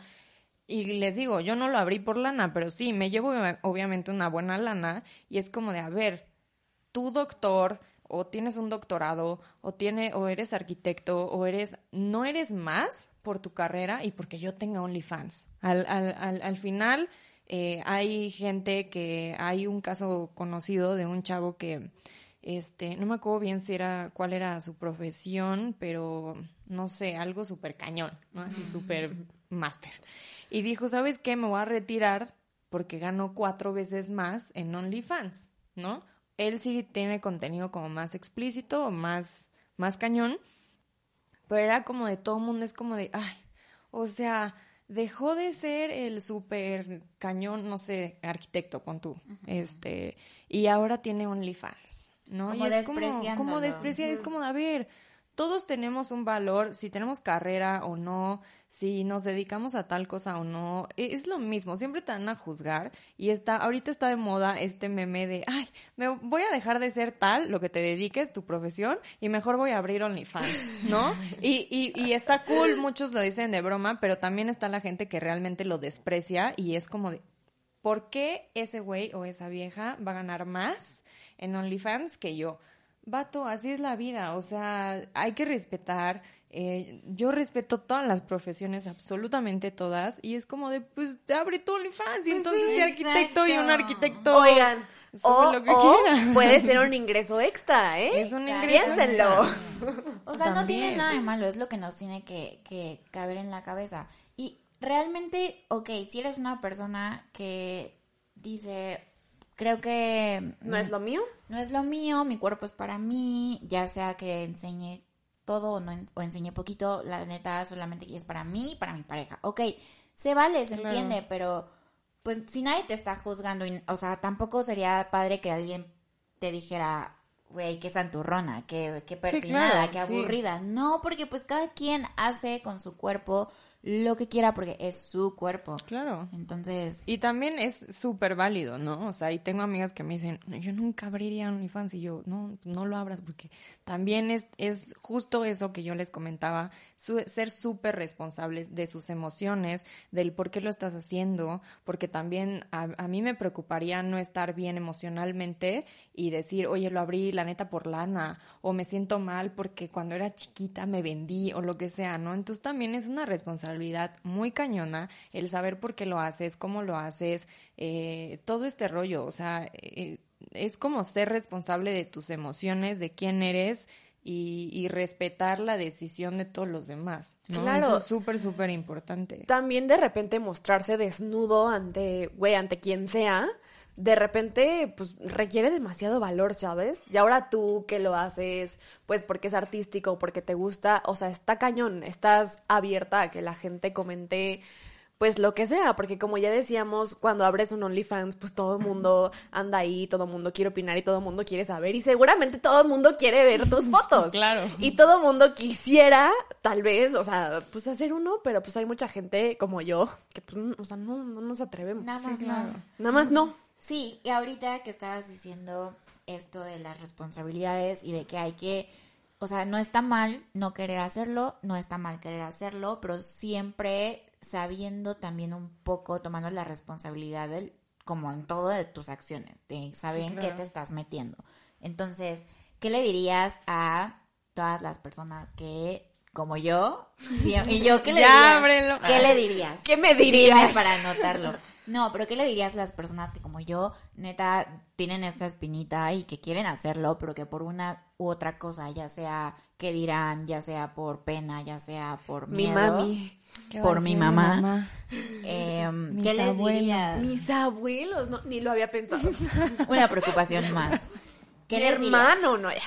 Speaker 4: Y les digo, yo no lo abrí por lana, pero sí, me llevo obvia- obviamente una buena lana y es como de, a ver, tú doctor o tienes un doctorado o tiene o eres arquitecto o eres no eres más por tu carrera y porque yo tenga OnlyFans. Al, al, al, al final eh, hay gente que hay un caso conocido de un chavo que este no me acuerdo bien si era cuál era su profesión, pero no sé, algo súper cañón, ¿no? Así súper máster. Y dijo, ¿sabes qué? Me voy a retirar porque gano cuatro veces más en OnlyFans, ¿no? Él sí tiene contenido como más explícito o más, más cañón, pero era como de todo mundo, es como de, ay, o sea, dejó de ser el súper cañón, no sé, arquitecto, pon tú, este, y ahora tiene OnlyFans, ¿no?
Speaker 1: Como
Speaker 4: y es como, como es como, a ver, todos tenemos un valor, si tenemos carrera o no, si nos dedicamos a tal cosa o no, e- es lo mismo, siempre te van a juzgar y está, ahorita está de moda este meme de, ay, me voy a dejar de ser tal, lo que te dediques, tu profesión, y mejor voy a abrir OnlyFans, ¿no? Y, y, y está cool, muchos lo dicen de broma, pero también está la gente que realmente lo desprecia y es como de, ¿por qué ese güey o esa vieja va a ganar más en OnlyFans que yo? Vato, así es la vida, o sea, hay que respetar. Eh, yo respeto todas las profesiones, absolutamente todas, y es como de, pues, te abre tu OnlyFans, y entonces
Speaker 1: sí,
Speaker 4: de arquitecto y un arquitecto.
Speaker 2: Oigan,
Speaker 4: sube
Speaker 2: o,
Speaker 4: lo que
Speaker 2: o
Speaker 4: quiera.
Speaker 2: puede ser un ingreso extra, ¿eh?
Speaker 4: Es un ingreso.
Speaker 2: Piénsenlo.
Speaker 1: O sea, no tiene nada de malo, es lo que nos tiene que, que caber en la cabeza. Y realmente, ok, si eres una persona que dice, creo que
Speaker 2: ¿No es lo mío?
Speaker 1: no es lo mío, mi cuerpo es para mí, ya sea que enseñe todo o, no, o enseñe poquito, la neta solamente es para mí y para mi pareja. Ok, se vale, se
Speaker 4: Claro.
Speaker 1: entiende, pero pues si nadie te está juzgando, y- o sea, tampoco sería padre que alguien te dijera, güey, qué santurrona, qué, qué persinada,
Speaker 4: claro,
Speaker 1: qué
Speaker 4: sí.
Speaker 1: aburrida. No, porque pues cada quien hace con su cuerpo lo que quiera porque es su cuerpo.
Speaker 4: Claro.
Speaker 1: Entonces,
Speaker 4: Y también es súper válido, ¿no? O sea, y tengo amigas que me dicen, yo nunca abriría OnlyFans y yo, no, no lo abras porque también es, es justo eso que yo les comentaba, su- ser súper responsables de sus emociones, del por qué lo estás haciendo, porque también a, mí me preocuparía no estar bien emocionalmente y decir, oye, lo abrí la neta por lana, o me siento mal porque cuando era chiquita me vendí, o lo que sea, ¿no? Entonces también es una responsabilidad muy cañona el saber por qué lo haces, cómo lo haces, eh, todo este rollo, o sea, eh, es como ser responsable de tus emociones, de quién eres y, y respetar la decisión de todos los demás, ¿no?
Speaker 2: Claro.
Speaker 4: Eso es súper, súper importante.
Speaker 2: También de repente mostrarse desnudo ante, güey, ante quien sea, de repente, pues requiere demasiado valor, ¿sabes? Y ahora tú que lo haces, pues porque es artístico, porque te gusta, o sea, está cañón, estás abierta a que la gente comente, pues lo que sea, porque como ya decíamos, cuando abres un OnlyFans, pues todo el mundo anda ahí, todo el mundo quiere opinar y todo el mundo quiere saber, y seguramente todo el mundo quiere ver tus fotos.
Speaker 4: Claro.
Speaker 2: Y todo el mundo quisiera, tal vez, o sea, pues hacer uno, pero pues hay mucha gente como yo que, pues, o sea, no, no nos atrevemos.
Speaker 1: nada más
Speaker 4: claro.
Speaker 1: no.
Speaker 2: Nada más no.
Speaker 1: Sí, y ahorita que estabas diciendo esto de las responsabilidades y de que hay que, o sea, no está mal no querer hacerlo, no está mal querer hacerlo, pero siempre sabiendo también un poco, tomando la responsabilidad del, como en todo de tus acciones, de saber en qué te estás metiendo. Entonces, ¿qué le dirías a todas las personas que, como yo, sí, y yo, ¿qué le
Speaker 4: Ya,
Speaker 1: dirías? ¿Qué le dirías?
Speaker 2: ¿Qué me
Speaker 1: Dime
Speaker 2: dirías?
Speaker 1: para anotarlo. No, pero ¿qué le dirías a las personas que como yo, neta, tienen esta espinita y que quieren hacerlo, pero que por una u otra cosa, ya sea que dirán, ya sea por pena, ya sea por
Speaker 2: Mi
Speaker 1: miedo,
Speaker 2: mami.
Speaker 4: ¿Qué va a
Speaker 1: por mi mamá, eh,
Speaker 4: Mis
Speaker 1: ¿qué les
Speaker 4: abuelos.
Speaker 1: dirías?
Speaker 2: Mis abuelos, no, ni lo había pensado.
Speaker 1: Una preocupación más. ¿Qué
Speaker 2: Mi hermano, no, ya.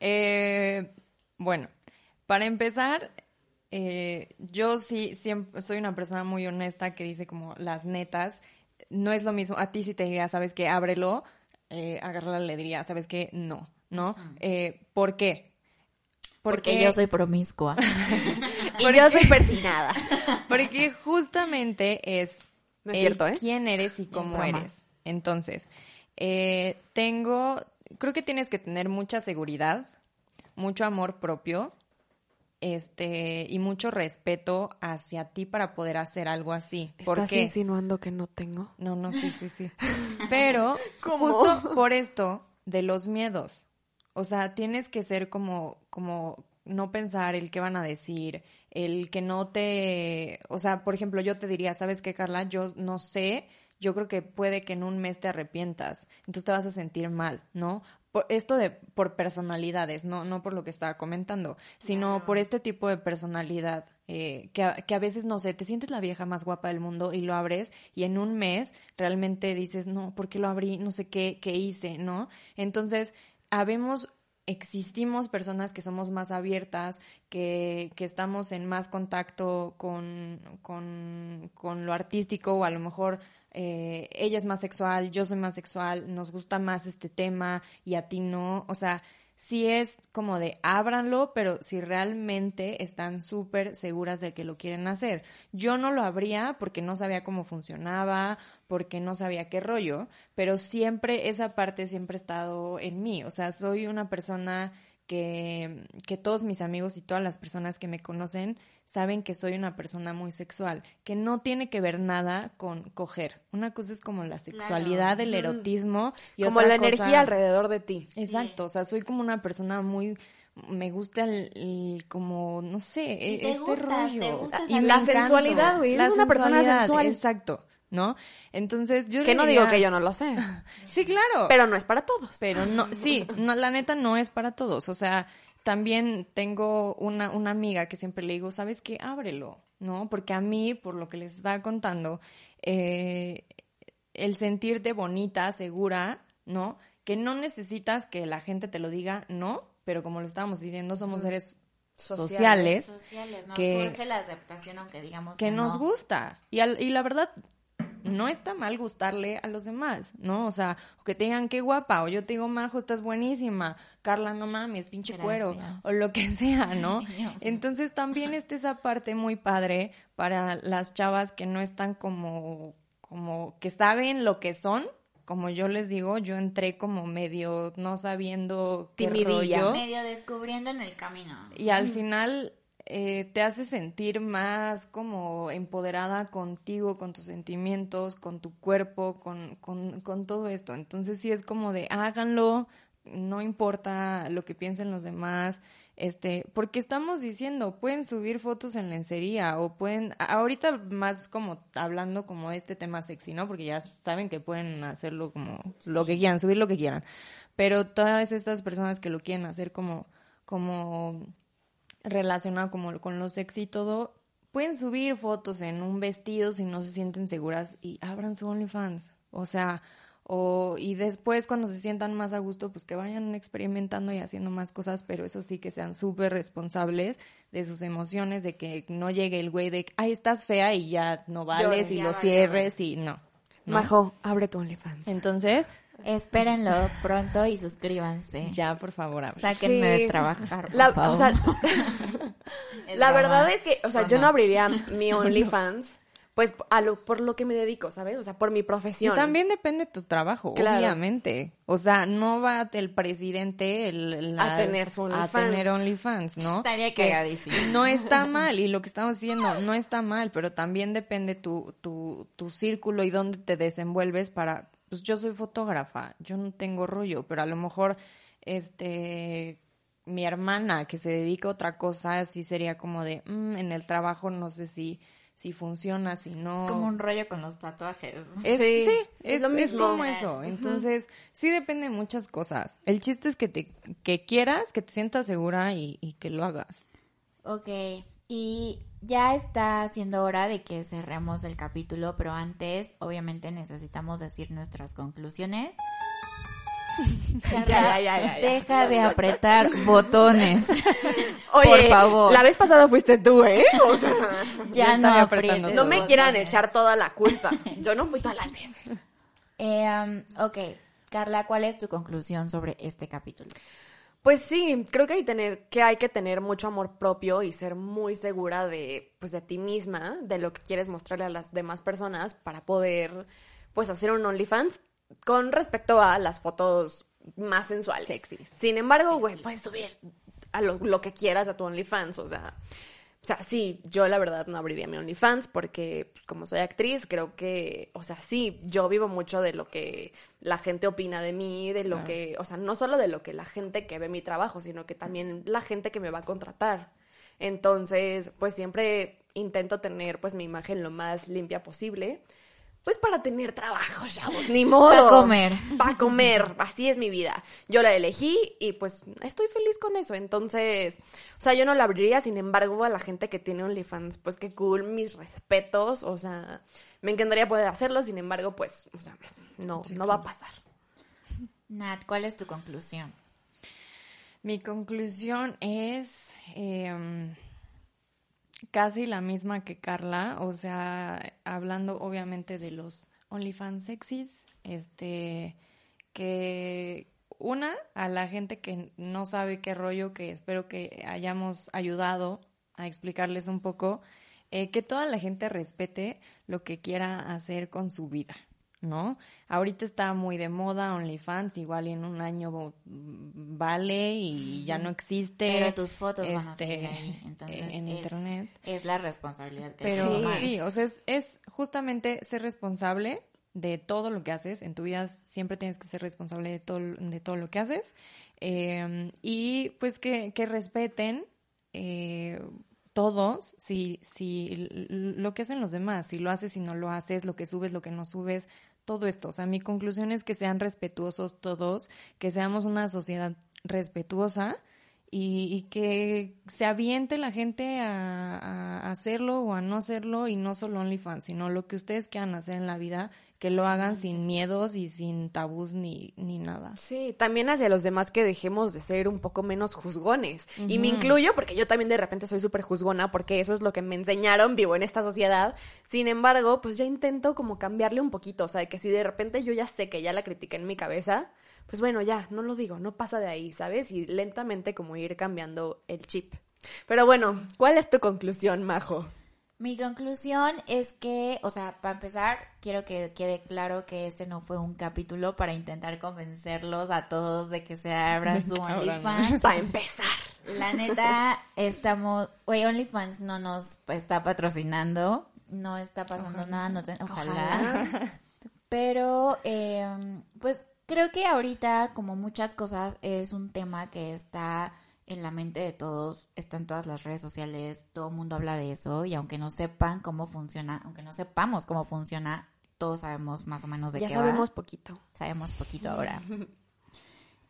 Speaker 4: Eh, bueno, para empezar, eh, yo sí siempre soy una persona muy honesta que dice como las netas. no es lo mismo. A ti si te diría, ¿sabes qué? Ábrelo. Eh, a Carla le diría, ¿sabes qué? No, ¿no? Eh, ¿Por qué?
Speaker 1: Porque yo soy promiscua.
Speaker 2: y yo soy persinada.
Speaker 4: Porque justamente es,
Speaker 2: No es
Speaker 4: el
Speaker 2: cierto, ¿eh?
Speaker 4: quién eres y cómo eres. Entonces, eh, tengo, creo que tienes que tener mucha seguridad, mucho amor propio, este, y mucho respeto hacia ti para poder hacer algo así. ¿Por
Speaker 2: ¿Estás
Speaker 4: qué?
Speaker 2: insinuando que no tengo?
Speaker 4: No, no, sí, sí, sí. Pero
Speaker 2: ¿Cómo?
Speaker 4: justo por esto de los miedos. O sea, tienes que ser como, como no pensar el qué van a decir, el que no te, o sea, por ejemplo, yo te diría, ¿sabes qué, Carla? Yo no sé, yo creo que puede que en un mes te arrepientas, entonces te vas a sentir mal, ¿no? Por esto de por personalidades, no, no por lo que estaba comentando, sino por este tipo de personalidad eh, que, a, que a veces, no sé, te sientes la vieja más guapa del mundo y lo abres y en un mes realmente dices, no, ¿por qué lo abrí? No sé qué, qué hice, ¿no? Entonces, habemos existimos personas que somos más abiertas, que, que estamos en más contacto con, con, con lo artístico o a lo mejor eh, ella es más sexual, yo soy más sexual, nos gusta más este tema y a ti no. O sea, sí es como de ábranlo, pero si realmente están súper seguras de que lo quieren hacer. Yo no lo abría porque no sabía cómo funcionaba, porque no sabía qué rollo, pero siempre esa parte siempre ha estado en mí. O sea, soy una persona que, que todos mis amigos y todas las personas que me conocen saben que soy una persona muy sexual, que no tiene que ver nada con coger. Una cosa es como la sexualidad, el erotismo y
Speaker 2: Como
Speaker 4: otra
Speaker 2: la
Speaker 4: cosa-
Speaker 2: energía alrededor de ti.
Speaker 4: Exacto, o sea, soy como una persona muy me gusta el, el como no sé,
Speaker 1: te
Speaker 4: este rollo
Speaker 1: te gustas
Speaker 4: y
Speaker 2: la sensualidad, güey,
Speaker 4: La
Speaker 2: una persona sensual.
Speaker 4: Exacto, ¿no? Entonces, yo
Speaker 2: Que no digo que yo no lo sé.
Speaker 4: Sí, claro.
Speaker 2: Pero no es para todos.
Speaker 4: Pero no, sí, no, la neta no es para todos. O sea, también tengo una, una amiga que siempre le digo, ¿sabes qué? Ábrelo, ¿no? Porque a mí, por lo que les estaba contando, eh, el sentirte bonita, segura, ¿no? Que no necesitas que la gente te lo diga, no, pero como lo estábamos diciendo, somos seres
Speaker 2: Sociales.
Speaker 4: sociales,
Speaker 1: sociales, nos
Speaker 4: que-
Speaker 1: surge la aceptación aunque digamos
Speaker 4: que nos
Speaker 1: no.
Speaker 4: gusta. Y, al- y la verdad, no está mal gustarle a los demás, ¿no? O sea, o que te digan qué guapa, o yo te digo, Majo, estás buenísima, Carla, no mames, pinche cuero, o lo que sea, ¿no? Entonces también está esa parte muy padre para las chavas que no están como, como, que saben lo que son. Como yo les digo, yo entré como medio no sabiendo qué
Speaker 2: Timidilla.
Speaker 4: rollo.
Speaker 1: Medio descubriendo en el camino.
Speaker 4: Y al final eh, te hace sentir más como empoderada contigo, con tus sentimientos, con tu cuerpo, con, con, todo esto. Entonces sí es como de háganlo, no importa lo que piensen los demás, este, porque estamos diciendo, pueden subir fotos en lencería o pueden, ahorita más como hablando como de este tema sexy, ¿no? Porque ya saben que pueden hacerlo como lo que quieran, subir lo que quieran. Pero todas estas personas que lo quieren hacer como, como relacionado como con lo sexy y todo, pueden subir fotos en un vestido si no se sienten seguras y abran su OnlyFans. O sea, o y después cuando se sientan más a gusto, pues que vayan experimentando y haciendo más cosas, pero eso sí que sean súper responsables de sus emociones, de que no llegue el güey de, ay, estás fea y ya no vales y
Speaker 1: ya
Speaker 4: lo cierres y no. ¿no?
Speaker 2: Majo, abre tu OnlyFans.
Speaker 4: Entonces,
Speaker 1: Espérenlo pronto y suscríbanse.
Speaker 4: ya por favor, abre.
Speaker 1: Sáquenme
Speaker 2: Sí.
Speaker 1: de trabajar, por
Speaker 2: La,
Speaker 1: favor.
Speaker 2: o sea, la verdad es que, o sea,
Speaker 1: ¿O
Speaker 2: yo
Speaker 1: no?
Speaker 2: abriría mi OnlyFans, pues a lo, por lo que me dedico, ¿sabes? O sea, por mi
Speaker 4: Y
Speaker 2: profesión.
Speaker 4: también depende de tu trabajo,
Speaker 2: Claro.
Speaker 4: obviamente. O sea, no va el presidente el-
Speaker 2: A tener su
Speaker 4: a
Speaker 2: OnlyFans.
Speaker 4: tener OnlyFans, ¿no?
Speaker 1: Estaría
Speaker 4: Que
Speaker 1: cagadísimo.
Speaker 4: No está mal, y lo que estamos diciendo, no está mal, pero también depende tu, tu, tu círculo y dónde te desenvuelves para... Pues yo soy fotógrafa, yo no tengo rollo, pero a lo mejor, este... Mi hermana que se dedica a otra cosa, sí sería como de, "Mm, en el trabajo no sé si, si funciona, si no.
Speaker 1: Es como un rollo con los tatuajes.
Speaker 4: Es,
Speaker 2: Sí,
Speaker 4: sí,
Speaker 2: es
Speaker 4: es,
Speaker 2: lo
Speaker 4: es
Speaker 2: mismo.
Speaker 4: como eso. Entonces, sí depende de muchas cosas. El chiste es que te que quieras, que te sientas segura y, y que lo hagas.
Speaker 1: Ok, y ya está siendo hora de que cerremos el capítulo, pero antes, obviamente, necesitamos decir nuestras conclusiones. Carla,
Speaker 2: Ya, ya, ya, ya, ya.
Speaker 1: Deja de apretar botones.
Speaker 2: Oye,
Speaker 1: Por favor.
Speaker 2: la vez pasada fuiste tú, ¿eh? O sea,
Speaker 1: Ya no aprietes
Speaker 2: no me
Speaker 1: botones.
Speaker 2: quieran echar toda la culpa. Yo no fui todas las veces.
Speaker 1: Eh, um, ok, Carla, ¿cuál es tu conclusión sobre este capítulo?
Speaker 2: Pues sí, creo que hay, tener, que hay que tener mucho amor propio y ser muy segura de, pues, de ti misma, de lo que quieres mostrarle a las demás personas para poder, pues, hacer un OnlyFans con respecto a las fotos más sensuales.
Speaker 4: Sexys.
Speaker 2: Sin embargo, güey, puedes subir a lo, lo que quieras a tu OnlyFans, o sea... O sea, sí, yo la verdad no abriría mi OnlyFans porque pues, como soy actriz, creo que, o sea, sí, yo vivo mucho de lo que la gente opina de mí, de lo
Speaker 4: Claro.
Speaker 2: que, o sea, no solo de lo que la gente que ve mi trabajo, sino que también la gente que me va a contratar. Entonces, pues siempre intento tener pues mi imagen lo más limpia posible. Pues para tener trabajo, chavos, ni modo.
Speaker 1: Pa' comer.
Speaker 2: Para comer, así es mi vida. Yo la elegí y pues estoy feliz con eso. Entonces, o sea, yo no la abriría, sin embargo, a la gente que tiene OnlyFans, pues qué cool, mis respetos. O sea, me encantaría poder hacerlo, sin embargo, pues, o sea, no,
Speaker 4: Sí,
Speaker 2: no va a pasar.
Speaker 1: Nat, ¿cuál es tu conclusión?
Speaker 4: Mi conclusión es em, casi la misma que Carla, o sea, hablando obviamente de los OnlyFans sexys, este, que una, a la gente que no sabe qué rollo, que espero que hayamos ayudado a explicarles un poco, eh, que toda la gente respete lo que quiera hacer con su vida. ¿No? Ahorita está muy de moda OnlyFans, igual en un año vale y ya no existe.
Speaker 1: Pero tus fotos van a
Speaker 4: este,
Speaker 1: ahí, entonces
Speaker 4: en
Speaker 1: es-
Speaker 4: internet.
Speaker 1: Es la responsabilidad que
Speaker 4: Pero
Speaker 1: toma.
Speaker 4: sí, o sea, es, es justamente ser responsable de todo lo que haces. En tu vida siempre tienes que ser responsable de todo, de todo lo que haces. Eh, y pues que, que respeten eh, todos si, si lo que hacen los demás, si lo haces, si no lo haces, lo que subes, lo que no subes, todo esto. O sea, mi conclusión es que sean respetuosos todos, que seamos una sociedad respetuosa y, y que se aviente la gente a, a hacerlo o a no hacerlo y no solo OnlyFans, sino lo que ustedes quieran hacer en la vida, que lo hagan sin miedos y sin tabús ni, ni nada.
Speaker 2: Sí, también hacia los demás que dejemos de ser un poco menos juzgones. Y me incluyo porque yo también de repente soy súper juzgona porque eso es lo que me enseñaron, vivo en esta sociedad. Sin embargo, pues ya intento como cambiarle un poquito. O sea, que si de repente yo ya sé que ya la critiqué en mi cabeza, pues bueno, ya, no lo digo, no pasa de ahí, ¿sabes? Y lentamente como ir cambiando el chip. Pero bueno, ¿cuál es tu conclusión, Majo?
Speaker 1: Mi conclusión es que, o sea, para empezar, quiero que quede claro que este no fue un capítulo para intentar convencerlos a todos de que se abran su OnlyFans.
Speaker 2: Para empezar.
Speaker 1: La neta, estamos, güey, OnlyFans no nos está patrocinando, no está pasando nada, no te- ojalá. Pero, eh, pues creo que ahorita, como muchas cosas, es un tema que está en la mente de todos, está en todas las redes sociales, todo el mundo habla de eso y aunque no sepan cómo funciona, aunque no sepamos cómo funciona, todos sabemos más o menos de
Speaker 2: Ya
Speaker 1: qué
Speaker 2: sabemos
Speaker 1: va.
Speaker 2: poquito.
Speaker 1: Sabemos poquito ahora.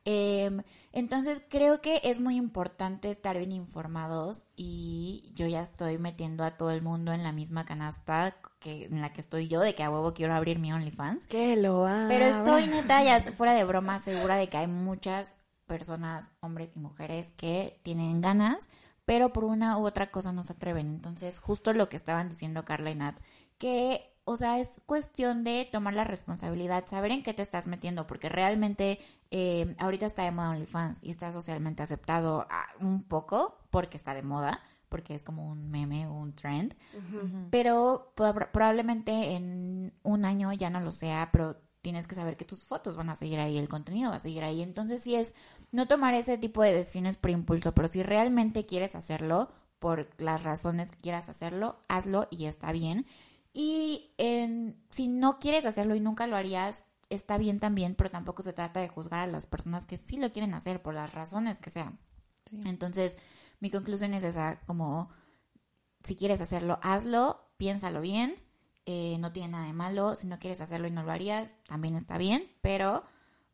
Speaker 1: Em, entonces creo que es muy importante estar bien informados y yo ya estoy metiendo a todo el mundo en la misma canasta que en la que estoy yo de que a huevo quiero abrir mi OnlyFans.
Speaker 2: Que lo haga.
Speaker 1: Pero estoy neta ya fuera de broma segura de que hay muchas personas, hombres y mujeres que tienen ganas, pero por una u otra cosa no se atreven. Entonces, justo lo que estaban diciendo Carla y Nat, que, o sea, es cuestión de tomar la responsabilidad, saber en qué te estás metiendo, porque realmente eh, ahorita está de moda OnlyFans y está socialmente aceptado ah, un poco, porque está de moda, porque es como un meme o un trend, pero prob- probablemente en un año ya no lo sea, pero tienes que saber que tus fotos van a seguir ahí, el contenido va a seguir ahí. Entonces, sí es no tomar ese tipo de decisiones por impulso, pero si realmente quieres hacerlo, por las razones que quieras hacerlo, hazlo y está bien. Y si no quieres hacerlo y nunca lo harías, está bien también, pero tampoco se trata de juzgar a las personas que sí lo quieren hacer por las razones que sean.
Speaker 4: Sí.
Speaker 1: Entonces, mi conclusión es esa, como si quieres hacerlo, hazlo, piénsalo bien, eh, no tiene nada de malo, si no quieres hacerlo y no lo harías, también está bien, pero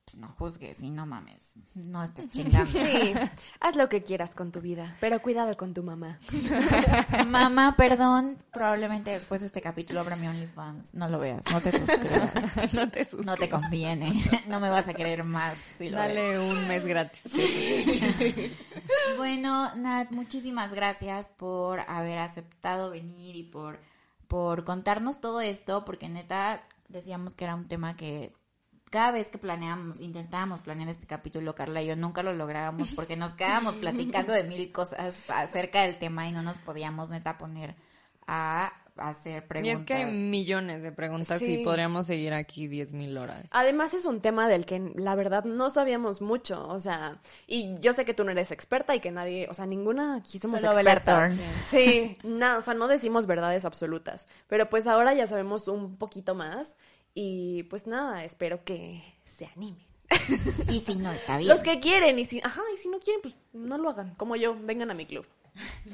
Speaker 1: pues no juzgues y no mames, no estés chingando.
Speaker 2: Sí, haz lo que quieras con tu vida, pero cuidado con tu mamá.
Speaker 1: Mamá, perdón, probablemente después de este capítulo abra mi OnlyFans. No lo veas, no te suscribas.
Speaker 4: no te suscribas.
Speaker 1: No te conviene. No me vas a querer más si lo ves.
Speaker 4: Dale un mes gratis.
Speaker 1: Bueno, Nat, muchísimas gracias por haber aceptado venir y por, por contarnos todo esto, porque neta decíamos que era un tema que cada vez que planeamos, intentábamos planear este capítulo, Carla y yo nunca lo lográbamos porque nos quedábamos platicando de mil cosas acerca del tema y no nos podíamos neta poner a hacer
Speaker 4: Y
Speaker 1: preguntas.
Speaker 4: es que hay millones de preguntas
Speaker 2: Sí.
Speaker 4: y podríamos seguir aquí 10.000 horas.
Speaker 2: Además es un tema del que la verdad no sabíamos mucho, o sea, y yo sé que tú no eres experta y que nadie, o sea, ninguna aquí somos
Speaker 1: Solo
Speaker 2: expertas.
Speaker 1: Thorne.
Speaker 2: Sí, nada, o sea, no decimos verdades absolutas, pero pues ahora ya sabemos un poquito más y pues nada, espero que se animen.
Speaker 1: Y si no, está bien.
Speaker 2: Los que quieren y si, ajá, y si no quieren, pues no lo hagan, como yo, vengan a mi club.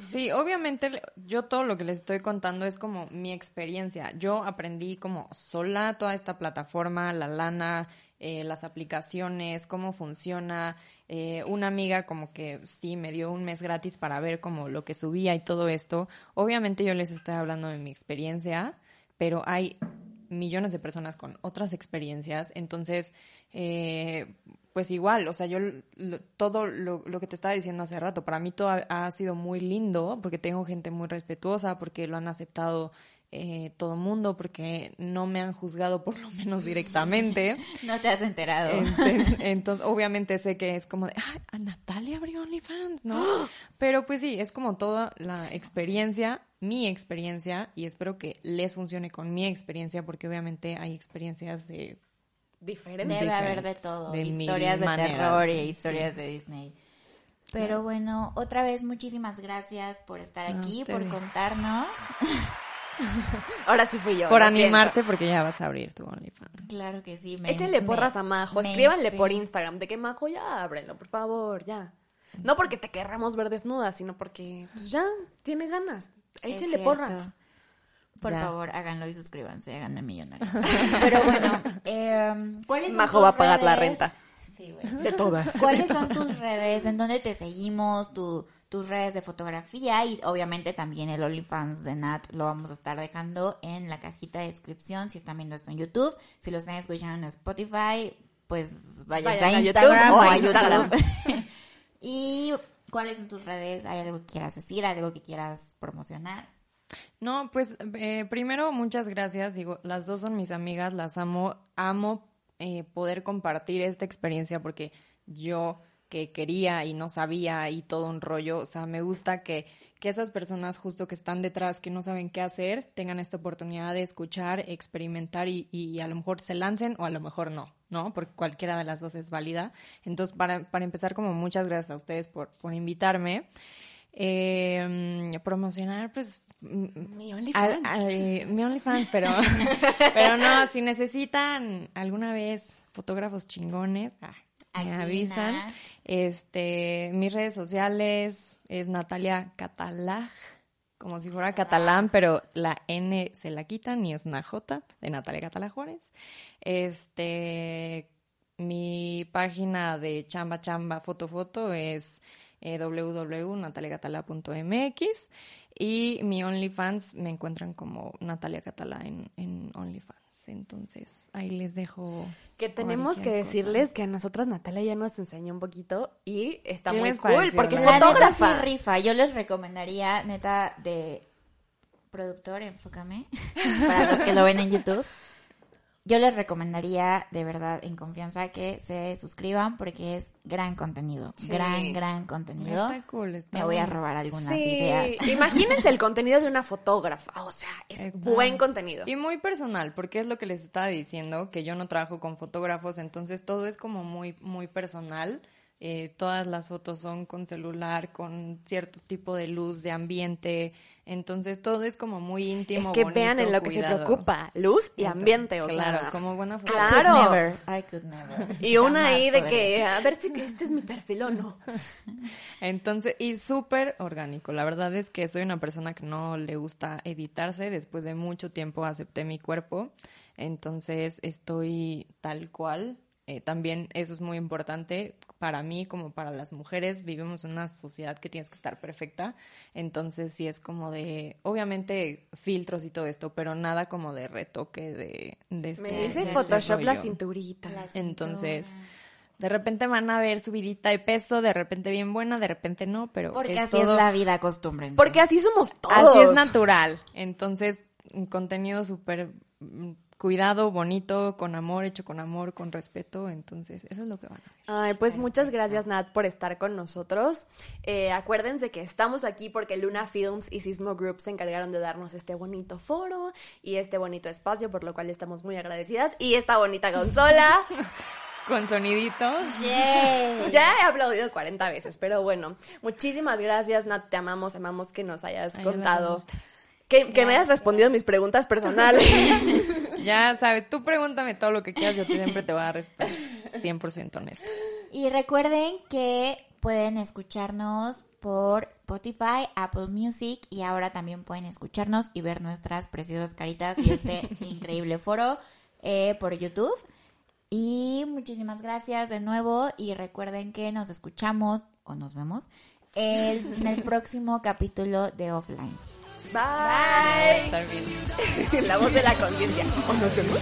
Speaker 4: Sí, obviamente yo todo lo que les estoy contando es como mi experiencia. Yo aprendí como sola toda esta plataforma, la lana, eh, las aplicaciones, cómo funciona. Eh, una amiga como que sí me dio un mes gratis para ver como lo que subía y todo esto. Obviamente yo les estoy hablando de mi experiencia, pero hay millones de personas con otras experiencias, entonces, eh, pues igual, o sea, yo lo- todo lo, lo que te estaba diciendo hace rato, para mí todo ha, ha sido muy lindo, porque tengo gente muy respetuosa, porque lo han aceptado eh, todo el mundo, porque no me han juzgado por lo menos directamente.
Speaker 1: No te has enterado.
Speaker 4: Ent- Entonces, obviamente sé que es como de, ah, a Natalia abrió OnlyFans, ¿no? Pero pues sí, es como toda la experiencia, mi experiencia, y espero que les funcione con mi experiencia, porque obviamente hay experiencias de...
Speaker 2: Diferente.
Speaker 1: Debe haber de
Speaker 4: diferentes,
Speaker 1: todo,
Speaker 4: de
Speaker 1: historias de terror y
Speaker 4: sí.
Speaker 1: historias de Disney. Pero bueno, otra vez muchísimas gracias por estar aquí, por contarnos.
Speaker 2: Ahora sí fui yo.
Speaker 4: Por animarte, porque ya vas a abrir tu OnlyFans.
Speaker 1: Claro que sí. me-
Speaker 2: Échenle
Speaker 1: me-
Speaker 2: porras a Majo, escríbanle por. Instagram de que Majo ya ábrelo, por favor, ya. No porque te querramos ver desnuda, sino porque pues, ya tiene ganas. Échenle porras.
Speaker 1: Por
Speaker 4: Ya.
Speaker 1: favor, háganlo y suscríbanse, háganme millonario. Pero bueno, eh, ¿cuáles son
Speaker 2: Majo
Speaker 1: tus
Speaker 2: va a pagar la
Speaker 1: redes?
Speaker 2: renta.
Speaker 1: Sí.
Speaker 2: De todas.
Speaker 1: ¿Cuáles son tus redes? ¿En dónde te seguimos? Tu, tus redes de fotografía y obviamente también el OnlyFans de Nat lo vamos a estar dejando en la cajita de descripción si están viendo esto en YouTube. Si lo están escuchando en Spotify, pues vayan,
Speaker 2: Vayan
Speaker 1: a
Speaker 2: a
Speaker 1: Instagram
Speaker 2: YouTube
Speaker 1: o a
Speaker 2: Instagram.
Speaker 1: YouTube. y ¿cuáles son tus redes? ¿Hay algo que quieras decir? ¿Algo que quieras promocionar?
Speaker 4: No, pues eh, primero muchas gracias. Digo, las dos son mis amigas, las amo, amo eh, poder compartir esta experiencia porque yo que quería y no sabía y todo un rollo, o sea, me gusta que, que esas personas justo que están detrás, que no saben qué hacer, tengan esta oportunidad de escuchar, experimentar y, y a lo mejor se lancen o a lo mejor no, ¿no? Porque cualquiera de las dos es válida. Entonces, para, para empezar, como muchas gracias a ustedes por, por invitarme. Eh, promocionar, pues, mm,
Speaker 2: Mi OnlyFans.
Speaker 4: eh, mi OnlyFans, pero, pero no, si necesitan alguna vez fotógrafos chingones, ah, me avisan.
Speaker 1: Nat.
Speaker 4: Este, mis redes sociales es Natalia Catalaj, como si fuera catalán, pero la N se la quitan y es una J de Natalia Catalá Juárez. Este, mi página de Chamba Chamba Foto Foto es eh, www.nataliacatalá.mx y mi OnlyFans me encuentran como Natalia Catalá en, en OnlyFans. Entonces, ahí les dejo.
Speaker 2: Que tenemos que
Speaker 4: cosa.
Speaker 2: decirles que a nosotras Natalia ya nos enseñó un poquito y está
Speaker 4: ¿Qué
Speaker 2: muy cool
Speaker 4: pareció,
Speaker 2: porque es
Speaker 4: la
Speaker 1: La neta sí rifa. Yo les recomendaría, neta, de productor, enfócame, para los que lo ven en YouTube. Yo les recomendaría, de verdad, en confianza, que se suscriban porque es gran contenido.
Speaker 2: Sí.
Speaker 1: Gran, gran contenido.
Speaker 4: Está cool, está
Speaker 1: Me voy a robar algunas
Speaker 2: Sí,
Speaker 1: ideas.
Speaker 2: imagínense el contenido de una fotógrafa, o sea, es
Speaker 4: Está-
Speaker 2: buen contenido.
Speaker 4: Y muy personal, porque es lo que les estaba diciendo, que yo no trabajo con fotógrafos, entonces todo es como muy, muy personal. Eh, todas las fotos son con celular, con cierto tipo de luz, de ambiente, entonces todo es como muy íntimo.
Speaker 2: es que
Speaker 4: bonito,
Speaker 2: vean en lo que
Speaker 4: cuidado.
Speaker 2: se preocupa, luz y
Speaker 4: Entonces,
Speaker 2: ambiente, o
Speaker 4: claro,
Speaker 2: sea.
Speaker 4: como buena foto.
Speaker 2: Claro.
Speaker 1: I could never. I could never.
Speaker 2: Y una
Speaker 1: Jamás
Speaker 2: ahí de
Speaker 1: podré.
Speaker 2: que, a ver si que este es mi perfil o no.
Speaker 4: Entonces, y súper orgánico. La verdad es que soy una persona que no le gusta editarse. Después de mucho tiempo acepté mi cuerpo. Entonces, estoy tal cual. eh, también eso es muy importante para mí como para las mujeres. Vivimos en una sociedad que tienes que estar perfecta, entonces sí es como de, obviamente filtros y todo esto, pero nada como de retoque de, de este,
Speaker 2: Me dice
Speaker 4: de este
Speaker 2: Photoshop la cinturita.
Speaker 1: La
Speaker 4: Entonces, de repente van a ver subidita de peso, de repente bien buena, de repente no, pero
Speaker 1: Porque
Speaker 4: es
Speaker 1: así
Speaker 4: todo-
Speaker 1: es la vida, acostúmbrense.
Speaker 2: Porque así somos todos.
Speaker 4: Así es natural. Entonces, un contenido súper cuidado, bonito, con amor, hecho con amor, con respeto. Entonces, eso es lo que van a ver.
Speaker 2: Ay, pues muchas gracias Nat por estar con nosotros. Eh, acuérdense que estamos aquí porque Luna Films y Sismo Group se encargaron de darnos este bonito foro y este bonito espacio, por lo cual estamos muy agradecidas. Y esta bonita consola.
Speaker 4: Con soniditos.
Speaker 1: Yay.
Speaker 2: ya he aplaudido 40 veces, pero bueno, muchísimas gracias Nat, te amamos, amamos que nos hayas
Speaker 4: Ay,
Speaker 2: contado. Que, que me hayas respondido mis preguntas personales.
Speaker 4: Ya sabes, tú pregúntame todo lo que quieras, yo siempre te voy a responder 100% honesto.
Speaker 1: Y recuerden que pueden escucharnos por Spotify, Apple Music y ahora también pueden escucharnos y ver nuestras preciosas caritas y este increíble foro eh, por YouTube. Y muchísimas gracias de nuevo y recuerden que nos escuchamos o nos vemos el- en el próximo capítulo de Offline.
Speaker 2: Bye.
Speaker 4: Está bien.
Speaker 2: La voz de la conciencia. ¿O nos vemos?